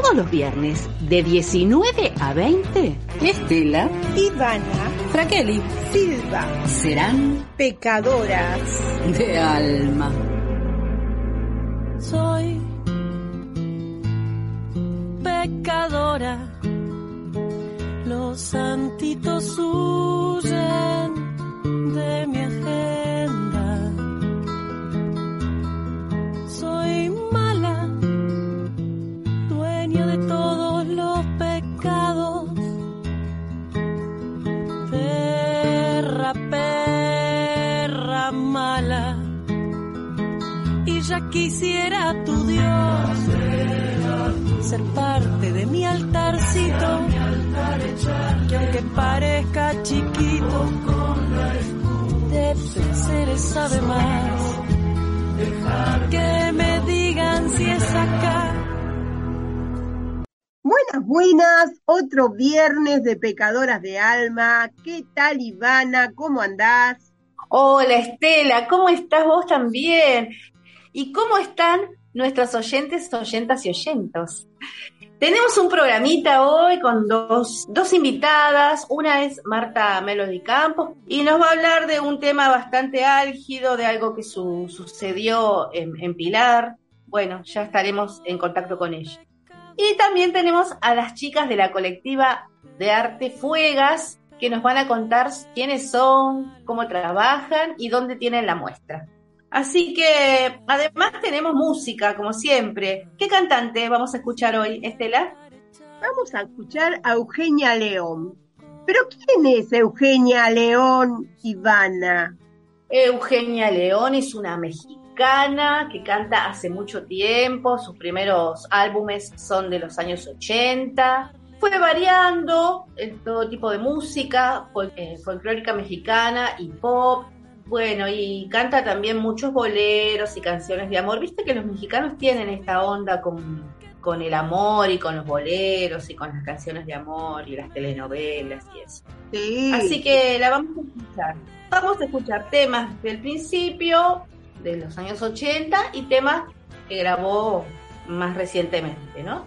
todos los viernes de 19 a 20, Estela, Ivana, Fraqueli, Silva serán pecadoras de alma. soy pecadora. Los santitos huyen ya quisiera tu Dios ser parte de mi altarcito que aunque parezca chiquito de seres sabe más que me digan si es acá Buenas, buenas, otro viernes de Pecadoras de Alma. ¿Qué tal, Ivana? ¿Cómo andás? Hola Estela, ¿cómo estás vos también? ¿Y cómo están nuestros oyentes, oyentas y oyentos? Tenemos un programita hoy con dos, dos invitadas. Una es Marta Melody Campos y nos va a hablar de un tema bastante álgido, de algo que su- sucedió en, en Pilar. Bueno, ya estaremos en contacto con ella. Y también tenemos a las chicas de la colectiva de arte Fuegas que nos van a contar quiénes son, cómo trabajan y dónde tienen la muestra. Así que además tenemos música, como siempre. ¿Qué cantante vamos a escuchar hoy, Estela? Vamos a escuchar a Eugenia León. ¿Pero quién es Eugenia León, Ivana? Eugenia León es una mexicana que canta hace mucho tiempo. Sus primeros álbumes son de los años 80. Fue variando en todo tipo de música, fol- eh, folclórica mexicana y pop. Bueno, y canta también muchos boleros y canciones de amor. Viste que los mexicanos tienen esta onda con, con el amor y con los boleros y con las canciones de amor y las telenovelas y eso. Sí. Así que la vamos a escuchar. Vamos a escuchar temas del principio, de los años 80, y temas que grabó más recientemente, ¿no?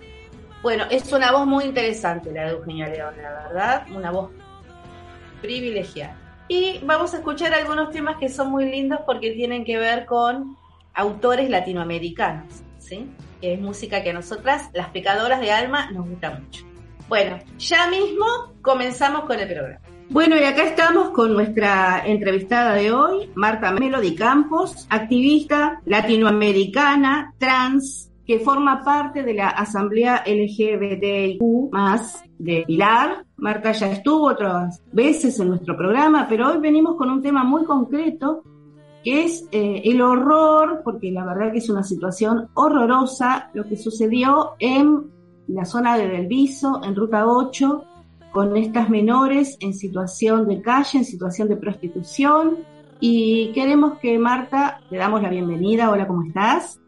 Bueno, es una voz muy interesante la de Eugenia León, la verdad, una voz privilegiada. Y vamos a escuchar algunos temas que son muy lindos porque tienen que ver con autores latinoamericanos, ¿sí? Es música que a nosotras, las pecadoras de alma, nos gusta mucho. Bueno, ya mismo comenzamos con el programa. Bueno, y acá estamos con nuestra entrevistada de hoy, Marta Melody Campos, activista latinoamericana, trans, que forma parte de la Asamblea LGBTIQ de Pilar. Marta ya estuvo otras veces en nuestro programa, pero hoy venimos con un tema muy concreto, que es eh, el horror, porque la verdad que es una situación horrorosa, lo que sucedió en la zona de Delviso, en Ruta 8, con estas menores en situación de calle, en situación de prostitución. Y queremos que Marta, le damos la bienvenida. Hola, ¿cómo estás?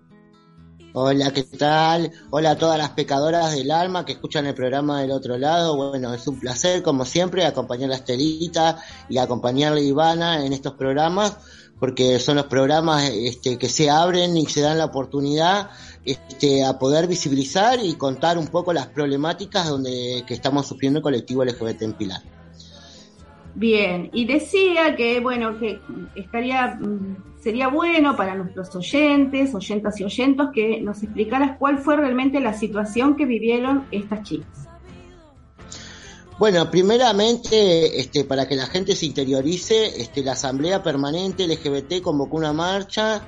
Hola, ¿qué tal? Hola a todas las pecadoras del alma que escuchan el programa del otro lado. Bueno, es un placer, como siempre, acompañar a Estelita y acompañarle a Ivana en estos programas, porque son los programas este, que se abren y se dan la oportunidad este, a poder visibilizar y contar un poco las problemáticas donde que estamos sufriendo el colectivo LGBT en Pilar. Bien, y decía que, bueno, que estaría, mm, sería bueno para nuestros oyentes, oyentas y oyentos, que nos explicaras cuál fue realmente la situación que vivieron estas chicas. Bueno, primeramente, este, para que la gente se interiorice, este, la Asamblea Permanente LGBT convocó una marcha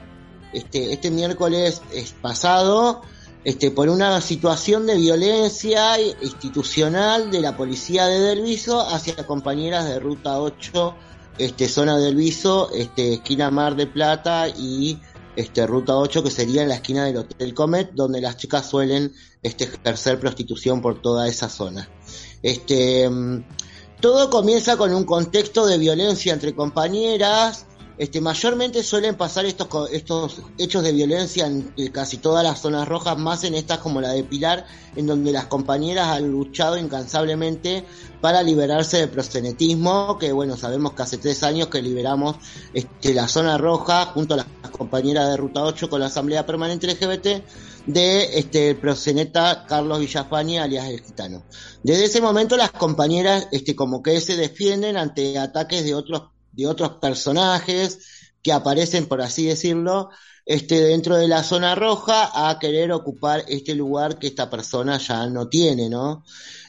este, este miércoles es pasado este, por una situación de violencia institucional de la policía de Delviso hacia compañeras de Ruta 8, este, zona de Delviso, este, esquina Mar de Plata y este, Ruta 8, que sería la esquina del Hotel Comet, donde las chicas suelen este, ejercer prostitución por toda esa zona. Este, mm, todo comienza con un contexto de violencia entre compañeras. Este, mayormente suelen pasar estos, estos hechos de violencia en eh, casi todas las zonas rojas, más en estas como la de Pilar, en donde las compañeras han luchado incansablemente para liberarse del proxenetismo, que bueno, sabemos que hace tres años que liberamos este, la zona roja junto a las compañeras de Ruta 8 con la Asamblea Permanente LGBT, de este el proxeneta Carlos Villafañe, alias el gitano. Desde ese momento las compañeras este como que se defienden ante ataques de otros de otros personajes que aparecen por así decirlo este dentro de la zona roja a querer ocupar este lugar que esta persona ya no tiene, ¿no?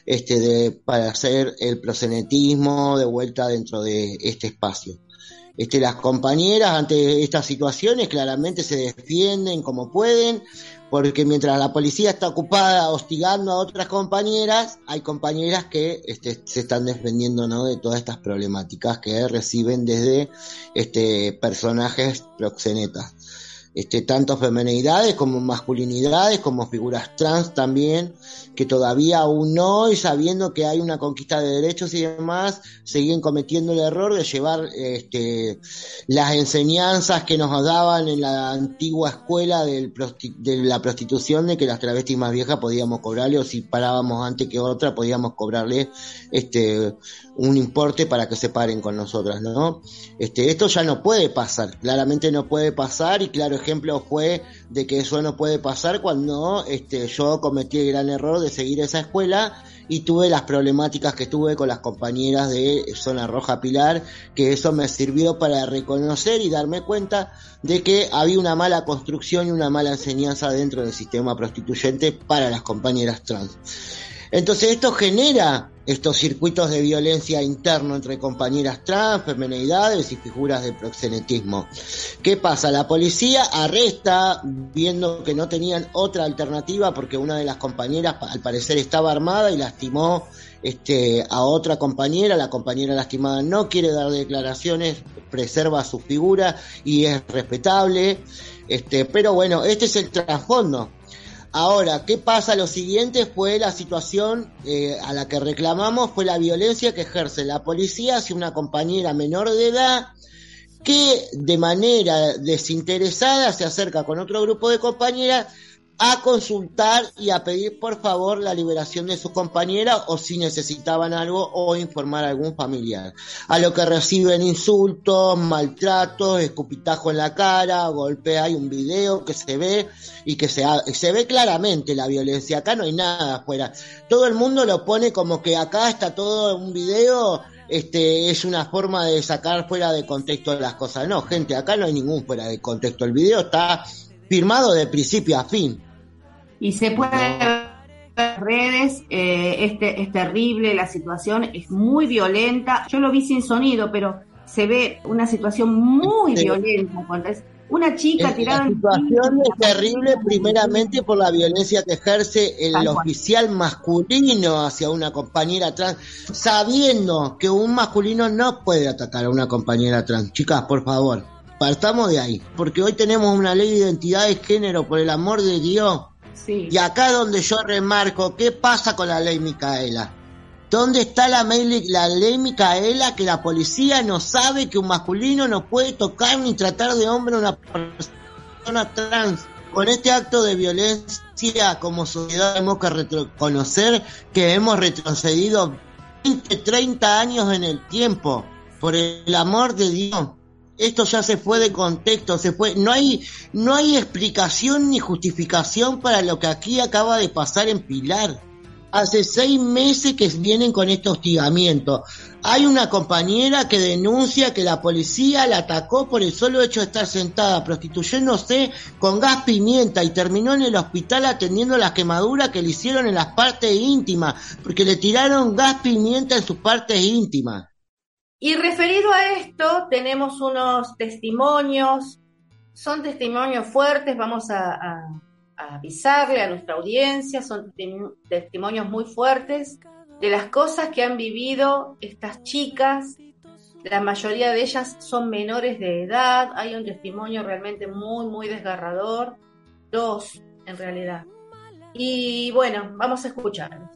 Este de para hacer el prosenetismo de vuelta dentro de este espacio. Este, las compañeras ante estas situaciones claramente se defienden como pueden, porque mientras la policía está ocupada hostigando a otras compañeras, hay compañeras que este, se están defendiendo ¿no? de todas estas problemáticas que reciben desde este, personajes proxenetas este, tanto femenidades como masculinidades, como figuras trans también, que todavía aún no, y sabiendo que hay una conquista de derechos y demás, siguen cometiendo el error de llevar este, las enseñanzas que nos daban en la antigua escuela de la prostitución, de que las travestis más viejas podíamos cobrarle, o si parábamos antes que otra, podíamos cobrarle este, un importe para que se paren con nosotras, ¿no? Este, esto ya no puede pasar, claramente no puede pasar, y claro, ejemplo fue de que eso no puede pasar cuando este, yo cometí el gran error de seguir esa escuela y tuve las problemáticas que tuve con las compañeras de Zona Roja Pilar, que eso me sirvió para reconocer y darme cuenta de que había una mala construcción y una mala enseñanza dentro del sistema prostituyente para las compañeras trans. Entonces esto genera estos circuitos de violencia interno entre compañeras trans, femenidades y figuras de proxenetismo. ¿Qué pasa? La policía arresta viendo que no tenían otra alternativa porque una de las compañeras al parecer estaba armada y lastimó este, a otra compañera, la compañera lastimada no quiere dar declaraciones, preserva su figura y es respetable, este, pero bueno, este es el trasfondo Ahora, ¿qué pasa? Lo siguiente fue la situación eh, a la que reclamamos, fue la violencia que ejerce la policía hacia una compañera menor de edad que de manera desinteresada se acerca con otro grupo de compañeras a consultar y a pedir por favor la liberación de su compañera o si necesitaban algo o informar a algún familiar. A lo que reciben insultos, maltratos, escupitajo en la cara, golpe, hay un video que se ve y que se, se ve claramente la violencia. Acá no hay nada afuera. Todo el mundo lo pone como que acá está todo un video este es una forma de sacar fuera de contexto las cosas. No, gente, acá no hay ningún fuera de contexto. El video está firmado de principio a fin y se puede ver en redes, eh, este, es terrible la situación, es muy violenta. Yo lo vi sin sonido, pero se ve una situación muy violenta cuando es una chica tirada La situación es terrible primeramente por la violencia que ejerce el oficial masculino hacia una compañera trans, sabiendo que un masculino no puede atacar a una compañera trans. Chicas, por favor, partamos de ahí, porque hoy tenemos una ley de identidad de género, por el amor de Dios y acá donde yo remarco, ¿qué pasa con la ley Micaela? ¿Dónde está la, la ley Micaela que la policía no sabe que un masculino no puede tocar ni tratar de hombre a una persona trans? Con este acto de violencia como sociedad tenemos que reconocer que hemos retrocedido 20, 30 años en el tiempo. Por el amor de Dios esto ya se fue de contexto, se fue, no hay, no hay explicación ni justificación para lo que aquí acaba de pasar en Pilar. Hace seis meses que vienen con este hostigamiento. Hay una compañera que denuncia que la policía la atacó por el solo hecho de estar sentada prostituyéndose con gas pimienta y terminó en el hospital atendiendo las quemaduras que le hicieron en las partes íntimas, porque le tiraron gas pimienta en sus partes íntimas. Y referido a esto, tenemos unos testimonios, son testimonios fuertes, vamos a, avisarle a nuestra audiencia, son testimonios muy fuertes de las cosas que han vivido estas chicas. La mayoría de ellas son menores de edad, hay un testimonio realmente muy, muy desgarrador, dos en realidad. Y bueno, vamos a escuchar.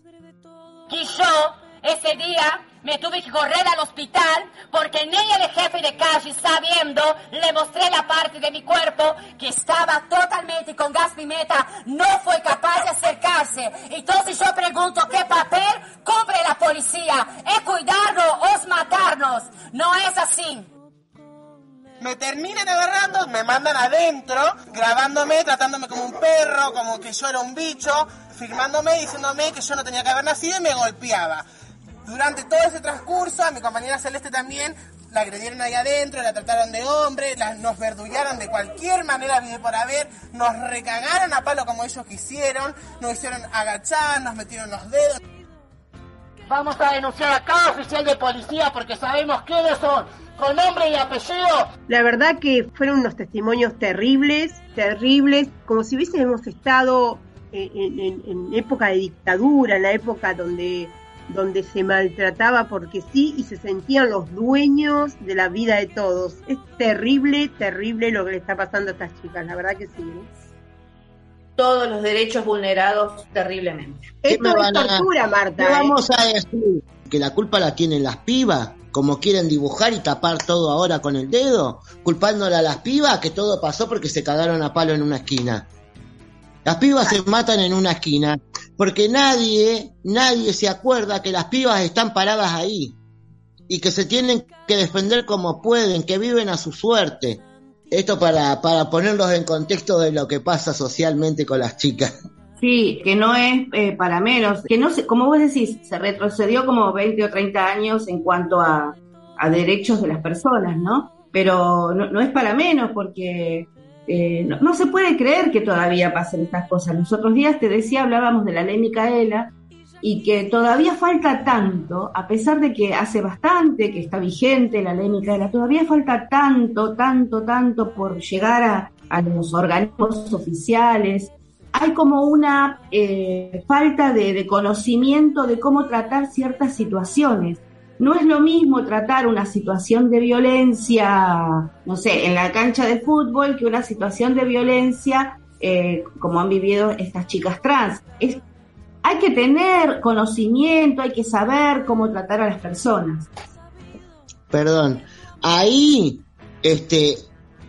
Y yo, ese día, me tuve que correr al hospital porque ni el jefe de calle, sabiendo, le mostré la parte de mi cuerpo que estaba totalmente con gas pimenta, no fue capaz de acercarse. Entonces yo pregunto, ¿qué papel cubre la policía? ¿Es cuidarnos o matarnos? No es así. me terminan agarrando, me mandan adentro, grabándome, tratándome como un perro, como que yo era un bicho, firmándome, diciéndome que yo no tenía que haber nacido y me golpeaba. Durante todo ese transcurso, a mi compañera Celeste también la agredieron ahí adentro, la trataron de hombre, nos verdullaron de cualquier manera por haber, nos recagaron a palo como ellos quisieron, nos hicieron agachar, nos metieron los dedos. Vamos a denunciar a cada oficial de policía porque sabemos quiénes son, con nombre y apellido. La verdad que fueron unos testimonios terribles, terribles, como si hubiésemos estado en, en época de dictadura, en la época donde donde se maltrataba porque sí y se sentían los dueños de la vida de todos. Es terrible, terrible lo que le está pasando a estas chicas, la verdad que sí. ¿eh? Todos los derechos vulnerados terriblemente. Esto es tortura, Marta. ¿Qué ¿eh? vamos a decir? ¿Que la culpa la tienen las pibas? Como quieren dibujar y tapar todo ahora con el dedo, culpándole a las pibas que todo pasó porque se cagaron a palo en una esquina. Las pibas se matan en una esquina porque nadie, nadie se acuerda que las pibas están paradas ahí y que se tienen que defender como pueden, que viven a su suerte. Esto para, para ponerlos en contexto de lo que pasa socialmente con las chicas. Sí, que no es eh, para menos, que no se, como vos decís, se retrocedió como 20 o 30 años en cuanto a, derechos de las personas, ¿no? Pero no es para menos porque eh, no, se puede creer que todavía pasen estas cosas. Los otros días te decía, hablábamos de la ley Micaela y que todavía falta tanto, a pesar de que hace bastante que está vigente la ley Micaela, todavía falta tanto, tanto, tanto por llegar a, los organismos oficiales. Hay como una eh, falta de conocimiento de cómo tratar ciertas situaciones no es lo mismo tratar una situación de violencia, no sé, en la cancha de fútbol que una situación de violencia eh, como han vivido estas chicas trans. Hay que tener conocimiento, hay que saber cómo tratar a las personas. Perdón, ahí, este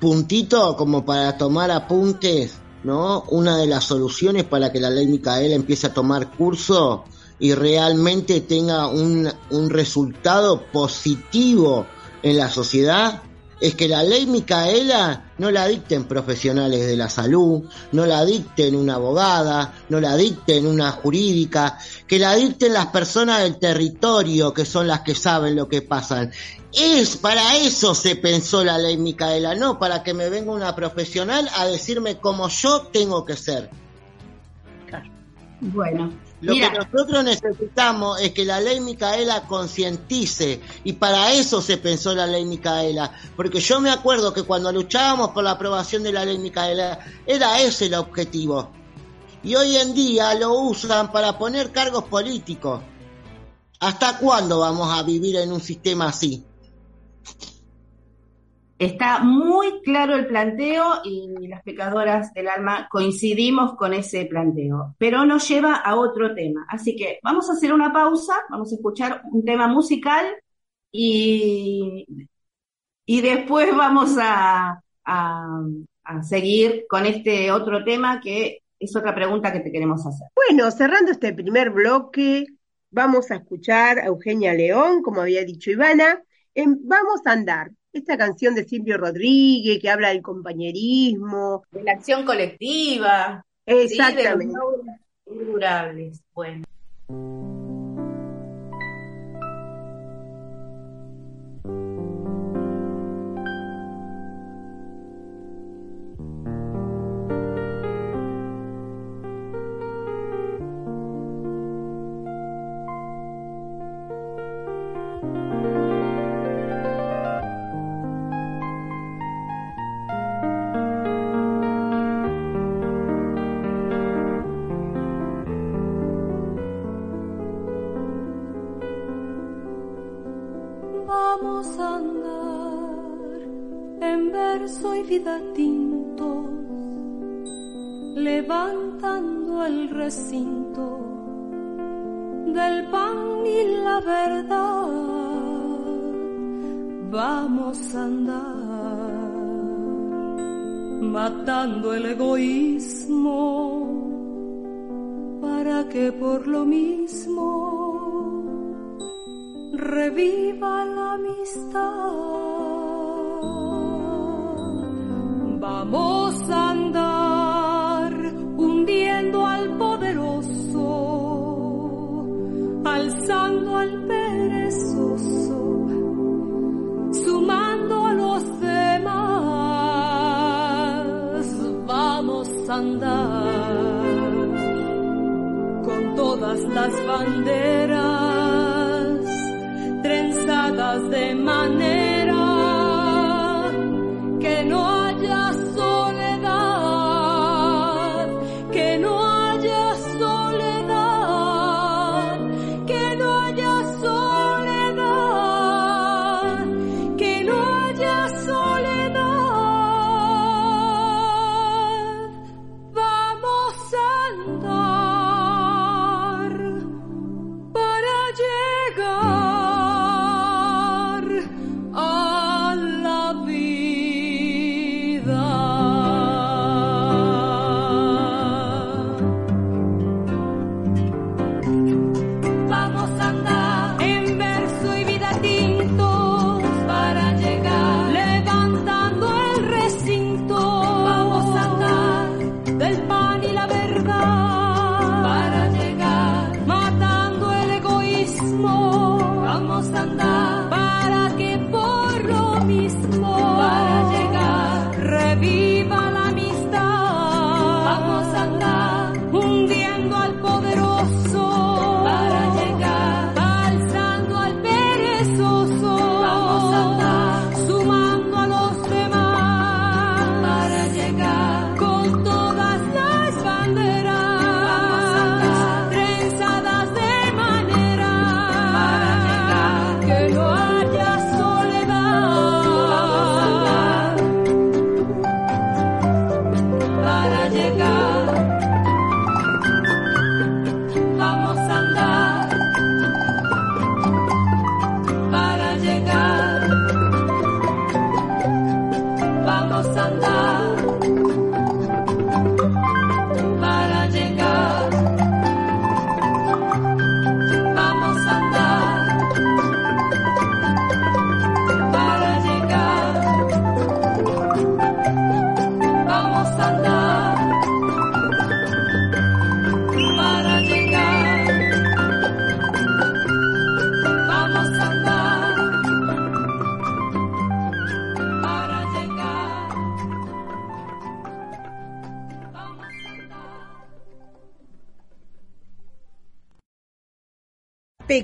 puntito como para tomar apuntes, ¿no? Una de las soluciones para que la ley Micaela empiece a tomar curso y realmente tenga un, un resultado positivo en la sociedad es que la ley Micaela no la dicten profesionales de la salud, no la dicten una abogada, no la dicten una jurídica, que la dicten las personas del territorio, que son las que saben lo que pasa. Es para eso se pensó la ley Micaela, no para que me venga una profesional a decirme cómo yo tengo que ser. Bueno, lo que nosotros necesitamos es que la ley Micaela concientice y para eso se pensó la ley Micaela, porque yo me acuerdo que cuando luchábamos por la aprobación de la ley Micaela era ese el objetivo. Y hoy en día lo usan para poner cargos políticos. ¿Hasta cuándo vamos a vivir en un sistema así? Está muy claro el planteo y las pecadoras del alma coincidimos con ese planteo, pero nos lleva a otro tema. Así que vamos a hacer una pausa, vamos a escuchar un tema musical y, y después vamos a, a seguir con este otro tema que es otra pregunta que te queremos hacer. Bueno, cerrando este primer bloque, vamos a escuchar a Eugenia León, como había dicho Ivana, en Vamos a andar esta canción de Silvio Rodríguez que habla del compañerismo. De la acción colectiva. Exactamente. durables. Bueno. Tintos, levantando el recinto del pan y la verdad. Vamos a andar matando el egoísmo para que por lo mismo reviva la amistad. Vamos a andar hundiendo al poderoso, alzando al perezoso, sumando a los demás. Vamos a andar con todas las banderas trenzadas de manera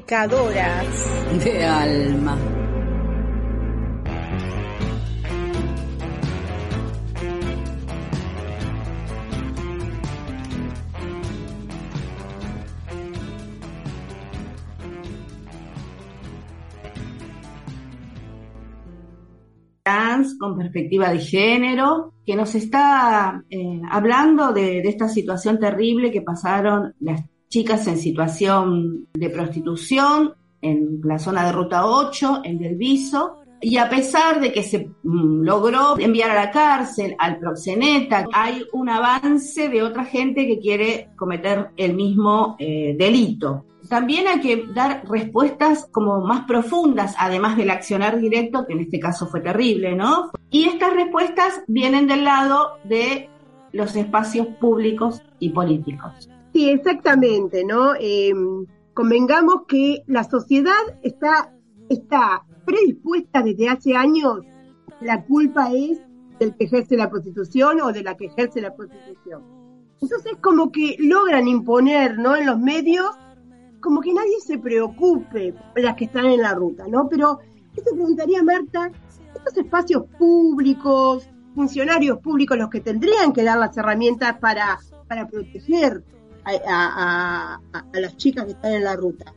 Pecadoras. De alma. trans con perspectiva de género, que nos está eh, hablando de, de esta situación terrible que pasaron las chicas en situación de prostitución en la zona de Ruta 8, en Del Viso, y a pesar de que se mm, logró enviar a la cárcel al proxeneta, hay un avance de otra gente que quiere cometer el mismo eh, delito. También hay que dar respuestas como más profundas, además del accionar directo, que en este caso fue terrible, ¿no? Y estas respuestas vienen del lado de los espacios públicos y políticos. Sí, exactamente, ¿no? Eh, convengamos que la sociedad está, está predispuesta desde hace años, la culpa es del que ejerce la prostitución o de la que ejerce la prostitución. Entonces como que logran imponer, ¿no? En los medios, como que nadie se preocupe por las que están en la ruta, ¿no? Pero yo te preguntaría, Marta, estos espacios públicos, funcionarios públicos, los que tendrían que dar las herramientas para, para proteger a, las chicas que están en la ruta.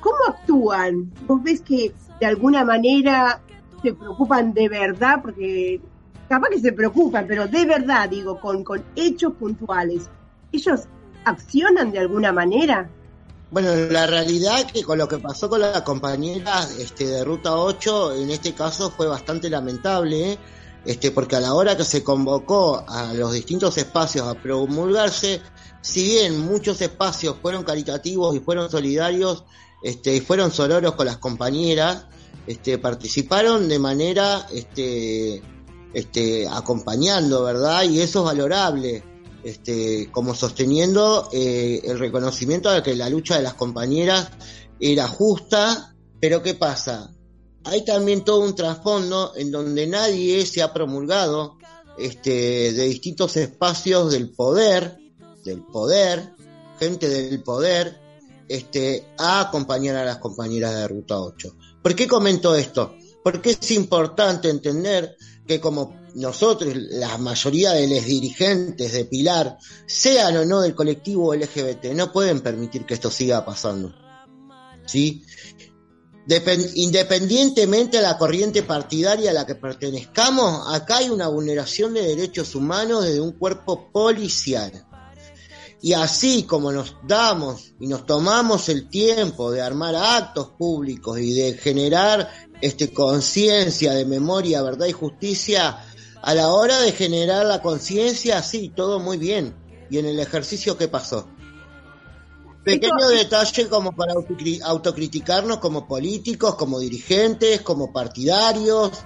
¿Cómo actúan? ¿Vos ves que de alguna manera se preocupan de verdad? Porque capaz que se preocupan, pero de verdad, digo, con, con hechos puntuales. ¿Ellos accionan de alguna manera? Bueno, la realidad que con lo que pasó con la compañera este, de Ruta 8, en este caso fue bastante lamentable, ¿eh? este, porque a la hora que se convocó a los distintos espacios a promulgarse, si bien muchos espacios fueron caritativos y fueron solidarios, este, y fueron sororos con las compañeras, este, participaron de manera este, este, acompañando, ¿verdad? Y eso es valorable, este, como sosteniendo eh, el reconocimiento de que la lucha de las compañeras era justa, pero ¿qué pasa? Hay también todo un trasfondo en donde nadie se ha promulgado este, de distintos espacios del poder, del poder, gente del poder, este, a acompañar a las compañeras de Ruta 8. ¿Por qué comento esto? Porque es importante entender que como nosotros, la mayoría de los dirigentes de Pilar, sean o no del colectivo LGBT, no pueden permitir que esto siga pasando. ¿Sí? Depen- independientemente de la corriente partidaria a la que pertenezcamos, acá hay una vulneración de derechos humanos desde un cuerpo policial. Y así como nos damos y nos tomamos el tiempo de armar actos públicos y de generar este conciencia de memoria, verdad y justicia, a la hora de generar la conciencia, sí, todo muy bien. ¿Y en el ejercicio qué pasó? Pequeño detalle como para autocri- autocriticarnos como políticos, como dirigentes, como partidarios.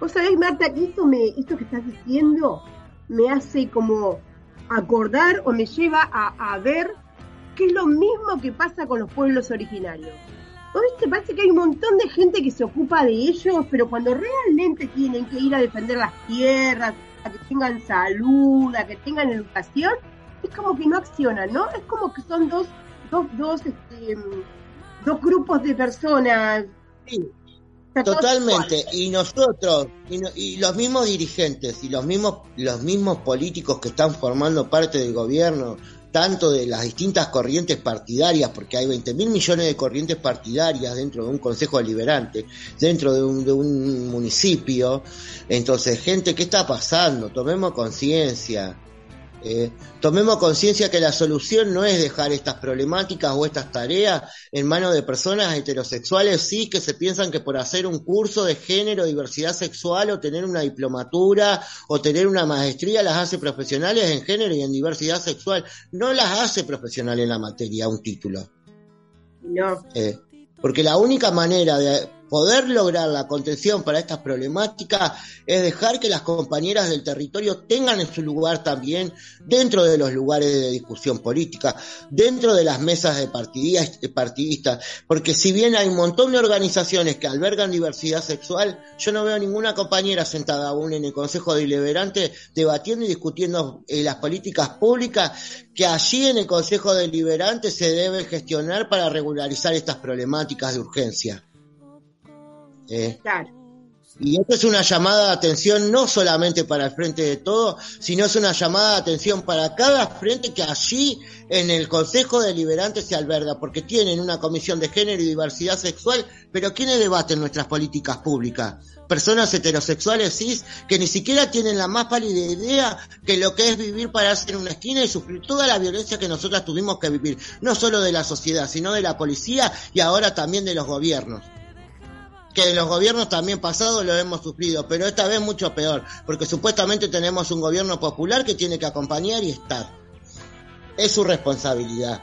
Vos sabés, Marta, que esto, me, esto que estás diciendo me hace como acordar o me lleva a, ver que es lo mismo que pasa con los pueblos originarios. ¿Vos viste? Parece que hay un montón de gente que se ocupa de ellos, pero cuando realmente tienen que ir a defender las tierras, a que tengan salud, a que tengan educación, es como que no accionan, ¿no? Es como que son dos, dos, dos, este, dos grupos de personas. Sí, Totalmente, y nosotros, y, no- y los mismos dirigentes, y los mismos, los mismos políticos que están formando parte del gobierno, tanto de las distintas corrientes partidarias, porque hay 20 mil millones de corrientes partidarias dentro de un consejo deliberante, dentro de un, de un municipio, entonces, gente, ¿qué está pasando? Tomemos conciencia. Eh, tomemos conciencia que la solución no es dejar estas problemáticas o estas tareas en manos de personas heterosexuales, sí, que se piensan que por hacer un curso de género, diversidad sexual o tener una diplomatura o tener una maestría las hace profesionales en género y en diversidad sexual. No las hace profesional en la materia un título. No. Eh, porque la única manera de poder lograr la contención para estas problemáticas es dejar que las compañeras del territorio tengan en su lugar también dentro de los lugares de discusión política, dentro de las mesas de partidistas, partidistas, porque si bien hay un montón de organizaciones que albergan diversidad sexual, yo no veo ninguna compañera sentada aún en el Consejo Deliberante debatiendo y discutiendo eh, las políticas públicas que allí en el Consejo Deliberante se deben gestionar para regularizar estas problemáticas de urgencia. Eh, Claro. y esto es una llamada de atención no solamente para el Frente de Todo, sino es una llamada de atención para cada frente que allí en el Consejo Deliberante se alberga, porque tienen una comisión de género y diversidad sexual, pero ¿quiénes debaten nuestras políticas públicas? Personas heterosexuales cis que ni siquiera tienen la más pálida idea que lo que es vivir para en una esquina y sufrir toda la violencia que nosotras tuvimos que vivir, no solo de la sociedad, sino de la policía y ahora también de los gobiernos que los gobiernos también pasados lo hemos sufrido, pero esta vez mucho peor, porque supuestamente tenemos un gobierno popular que tiene que acompañar y estar. Es su responsabilidad.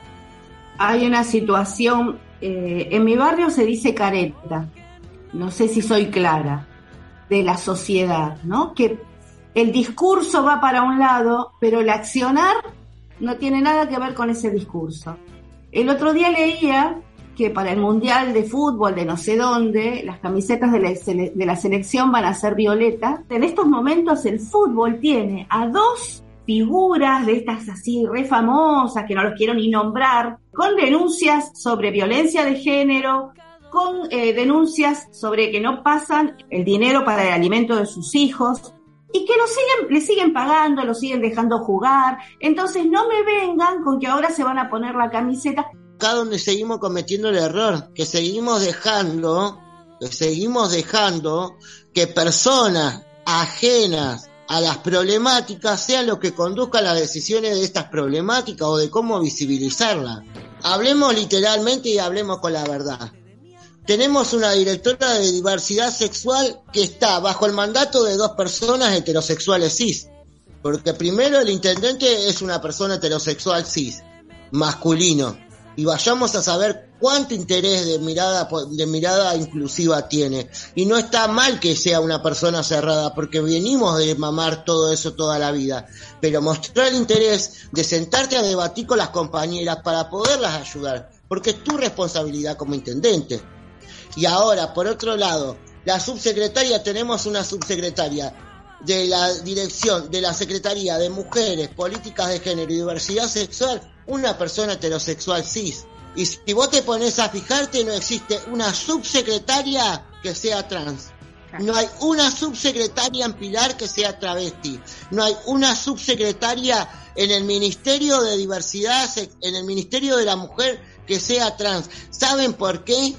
Hay una situación, eh, en mi barrio se dice careta, no sé si soy clara, de la sociedad, ¿no? Que el discurso va para un lado, pero el accionar no tiene nada que ver con ese discurso. El otro día leía que para el Mundial de Fútbol de no sé dónde, las camisetas de la, de la selección van a ser violetas. En estos momentos el fútbol tiene a dos figuras de estas así re famosas, que no los quiero ni nombrar, con denuncias sobre violencia de género, con eh, denuncias sobre que no pasan el dinero para el alimento de sus hijos y que lo siguen, le siguen pagando, lo siguen dejando jugar. Entonces no me vengan con que ahora se van a poner la camiseta. Acá donde seguimos cometiendo el error, que seguimos dejando, que seguimos dejando que personas ajenas a las problemáticas sean los que conduzcan las decisiones de estas problemáticas o de cómo visibilizarlas. Hablemos literalmente y hablemos con la verdad. Tenemos una directora de diversidad sexual que está bajo el mandato de dos personas heterosexuales cis. Porque primero el intendente es una persona heterosexual cis, masculino. Y vayamos a saber cuánto interés de mirada, de mirada inclusiva tiene. Y no está mal que sea una persona cerrada, porque venimos de mamar todo eso toda la vida. Pero mostrar el interés de sentarte a debatir con las compañeras para poderlas ayudar, porque es tu responsabilidad como intendente. Y ahora, por otro lado, la subsecretaria, tenemos una subsecretaria de la dirección de la Secretaría de Mujeres, Políticas de Género y Diversidad Sexual, una persona heterosexual cis. Y si vos te pones a fijarte, no existe una subsecretaria que sea trans. No hay una subsecretaria en Pilar que sea travesti. No hay una subsecretaria en el Ministerio de Diversidad, en el Ministerio de la Mujer que sea trans. ¿Saben por qué?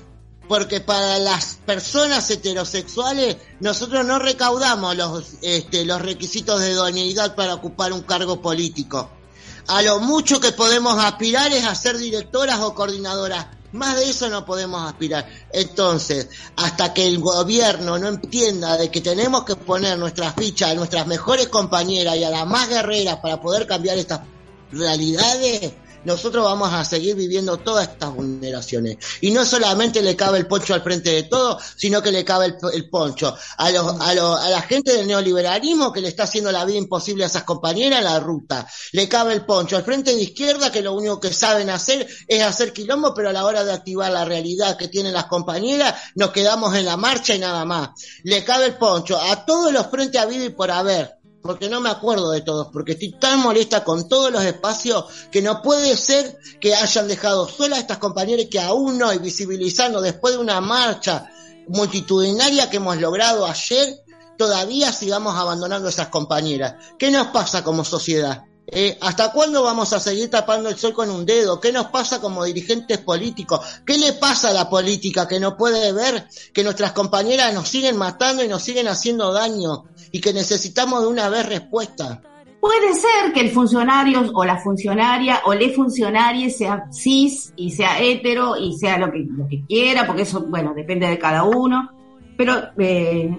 Porque para las personas heterosexuales nosotros no recaudamos los, este, los requisitos de idoneidad para ocupar un cargo político. A lo mucho que podemos aspirar es a ser directoras o coordinadoras. Más de eso no podemos aspirar. Entonces, hasta que el gobierno no entienda de que tenemos que poner nuestras fichas a nuestras mejores compañeras y a las más guerreras para poder cambiar estas realidades, nosotros vamos a seguir viviendo todas estas vulneraciones. Y no solamente le cabe el poncho al frente de todo, sino que le cabe el, poncho a, los, a, los, a la gente del neoliberalismo que le está haciendo la vida imposible a esas compañeras en la ruta. Le cabe el poncho al frente de izquierda que lo único que saben hacer es hacer quilombo, pero a la hora de activar la realidad que tienen las compañeras nos quedamos en la marcha y nada más. Le cabe el poncho a todos los frentes habido y por haber porque no me acuerdo de todos, porque estoy tan molesta con todos los espacios que no puede ser que hayan dejado solas a estas compañeras que aún no, y visibilizando después de una marcha multitudinaria que hemos logrado ayer, todavía sigamos abandonando a esas compañeras. ¿Qué nos pasa como sociedad? Eh, ¿Hasta cuándo vamos a seguir tapando el sol con un dedo? ¿Qué nos pasa como dirigentes políticos? ¿Qué le pasa a la política que no puede ver que nuestras compañeras nos siguen matando y nos siguen haciendo daño y que necesitamos de una vez respuesta? Puede ser que el funcionario o la funcionaria o le funcionarie sea cis y sea hetero y sea lo que, lo que quiera, porque eso, bueno, depende de cada uno. Pero eh,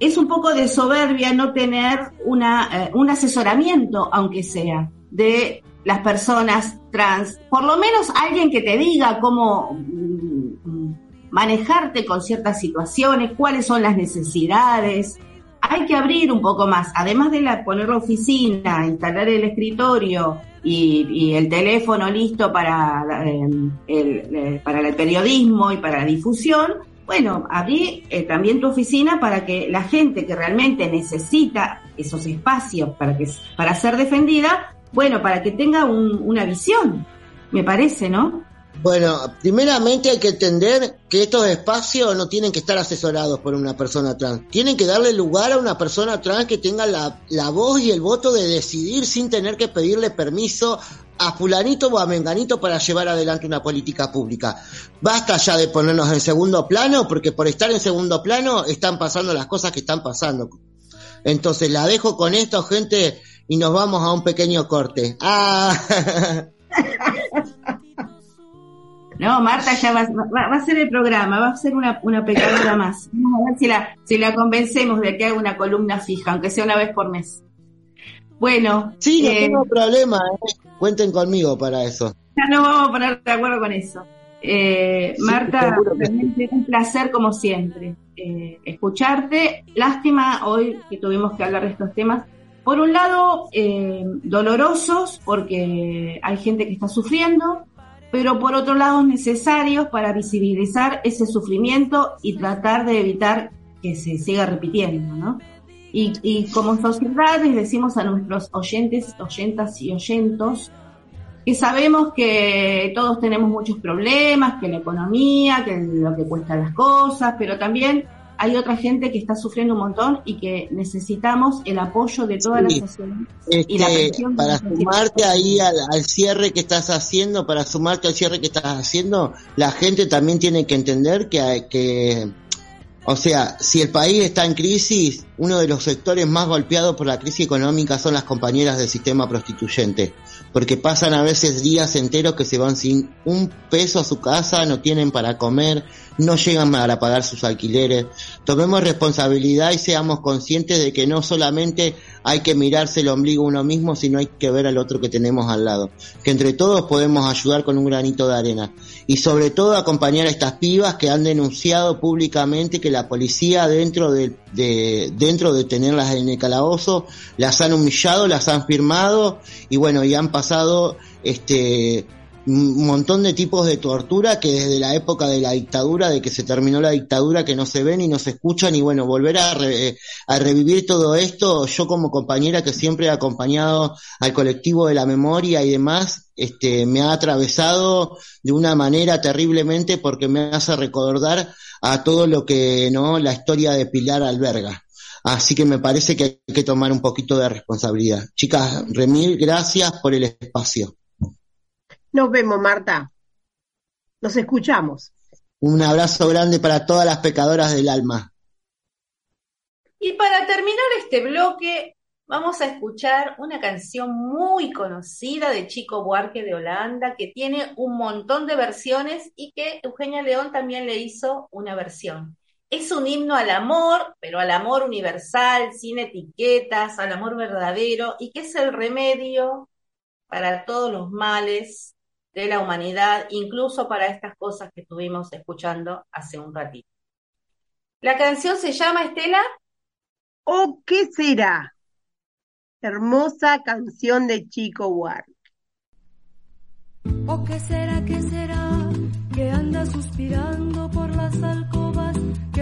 es un poco de soberbia no tener una, eh, un asesoramiento, aunque sea, de las personas trans. Por lo menos alguien que te diga cómo mm, manejarte con ciertas situaciones, cuáles son las necesidades. Hay que abrir un poco más, además de la, poner la oficina, instalar el escritorio y, y el teléfono listo para, el, eh, para el periodismo y para la difusión, bueno, abrí eh, también tu oficina para que la gente que realmente necesita esos espacios para, que, para ser defendida, bueno, para que tenga un- una visión, me parece, ¿no? Bueno, primeramente hay que entender que estos espacios no tienen que estar asesorados por una persona trans. Tienen que darle lugar a una persona trans que tenga la, la voz y el voto de decidir sin tener que pedirle permiso a fulanito o a menganito para llevar adelante una política pública. Basta ya de ponernos en segundo plano, porque por estar en segundo plano están pasando las cosas que están pasando. Entonces la dejo con esto, gente, y nos vamos a un pequeño corte. Ah, No, Marta ya va, va- va a ser el programa, va a ser una, una pecadora más. Vamos a ver si la, si la convencemos de que haga una columna fija, aunque sea una vez por mes. Bueno, sí, no eh, tengo problema, ¿eh? cuenten conmigo para eso. ya nos vamos a poner de acuerdo con eso. Eh, Sí, Marta, realmente un placer como siempre eh, escucharte. Lástima hoy que tuvimos que hablar de estos temas. Por un lado, eh, dolorosos porque hay gente que está sufriendo, pero por otro lado necesarios para visibilizar ese sufrimiento y tratar de evitar que se siga repitiendo, ¿no? Y, como sociedad les decimos a nuestros oyentes, oyentas y oyentos que sabemos que todos tenemos muchos problemas, que la economía, que lo que cuestan las cosas, pero también hay otra gente que está sufriendo un montón y que necesitamos el apoyo de toda Sí. la sociedad. Y la presión para sumarte ahí al, al cierre que estás haciendo, para sumarte al cierre que estás haciendo, la gente también tiene que entender que, hay- que o sea, si el país está en crisis, uno de los sectores más golpeados por la crisis económica son las compañeras del sistema prostituyente, porque pasan a veces días enteros que se van sin un peso a su casa, no tienen para comer, no llegan para pagar sus alquileres. Tomemos responsabilidad y seamos conscientes de que no solamente hay que mirarse el ombligo uno mismo, sino hay que ver al otro que tenemos al lado. Que entre todos podemos ayudar con un granito de arena. Y sobre todo acompañar a estas pibas que han denunciado públicamente que la policía dentro de, de- dentro de tenerlas en el calabozo las han humillado, las han firmado y bueno, y han pasado este un montón de tipos de tortura que desde la época de la dictadura, de que se terminó la dictadura, que no se ven y no se escuchan y bueno, volver a, re- a revivir todo esto, yo como compañera que siempre he acompañado al colectivo de la memoria y demás, este, me ha atravesado de una manera terriblemente porque me hace recordar a todo lo que, ¿no? La historia de Pilar alberga. Así que me parece que hay que tomar un poquito de responsabilidad. Chicas, remil, gracias por el espacio. Nos vemos, Marta. Nos escuchamos. Un abrazo grande para todas las pecadoras del alma. Y para terminar este bloque, vamos a escuchar una canción muy conocida de Chico Buarque de Holanda, que tiene un montón de versiones y que Eugenia León también le hizo una versión. Es un himno al amor, pero al amor universal, sin etiquetas, al amor verdadero, y que es el remedio para todos los males de la humanidad, incluso para estas cosas que estuvimos escuchando hace un ratito. La canción se llama Estela. ¿O qué será? Hermosa canción de Chico Buarque. ¿O qué será, qué será? Que anda suspirando por las alcobas,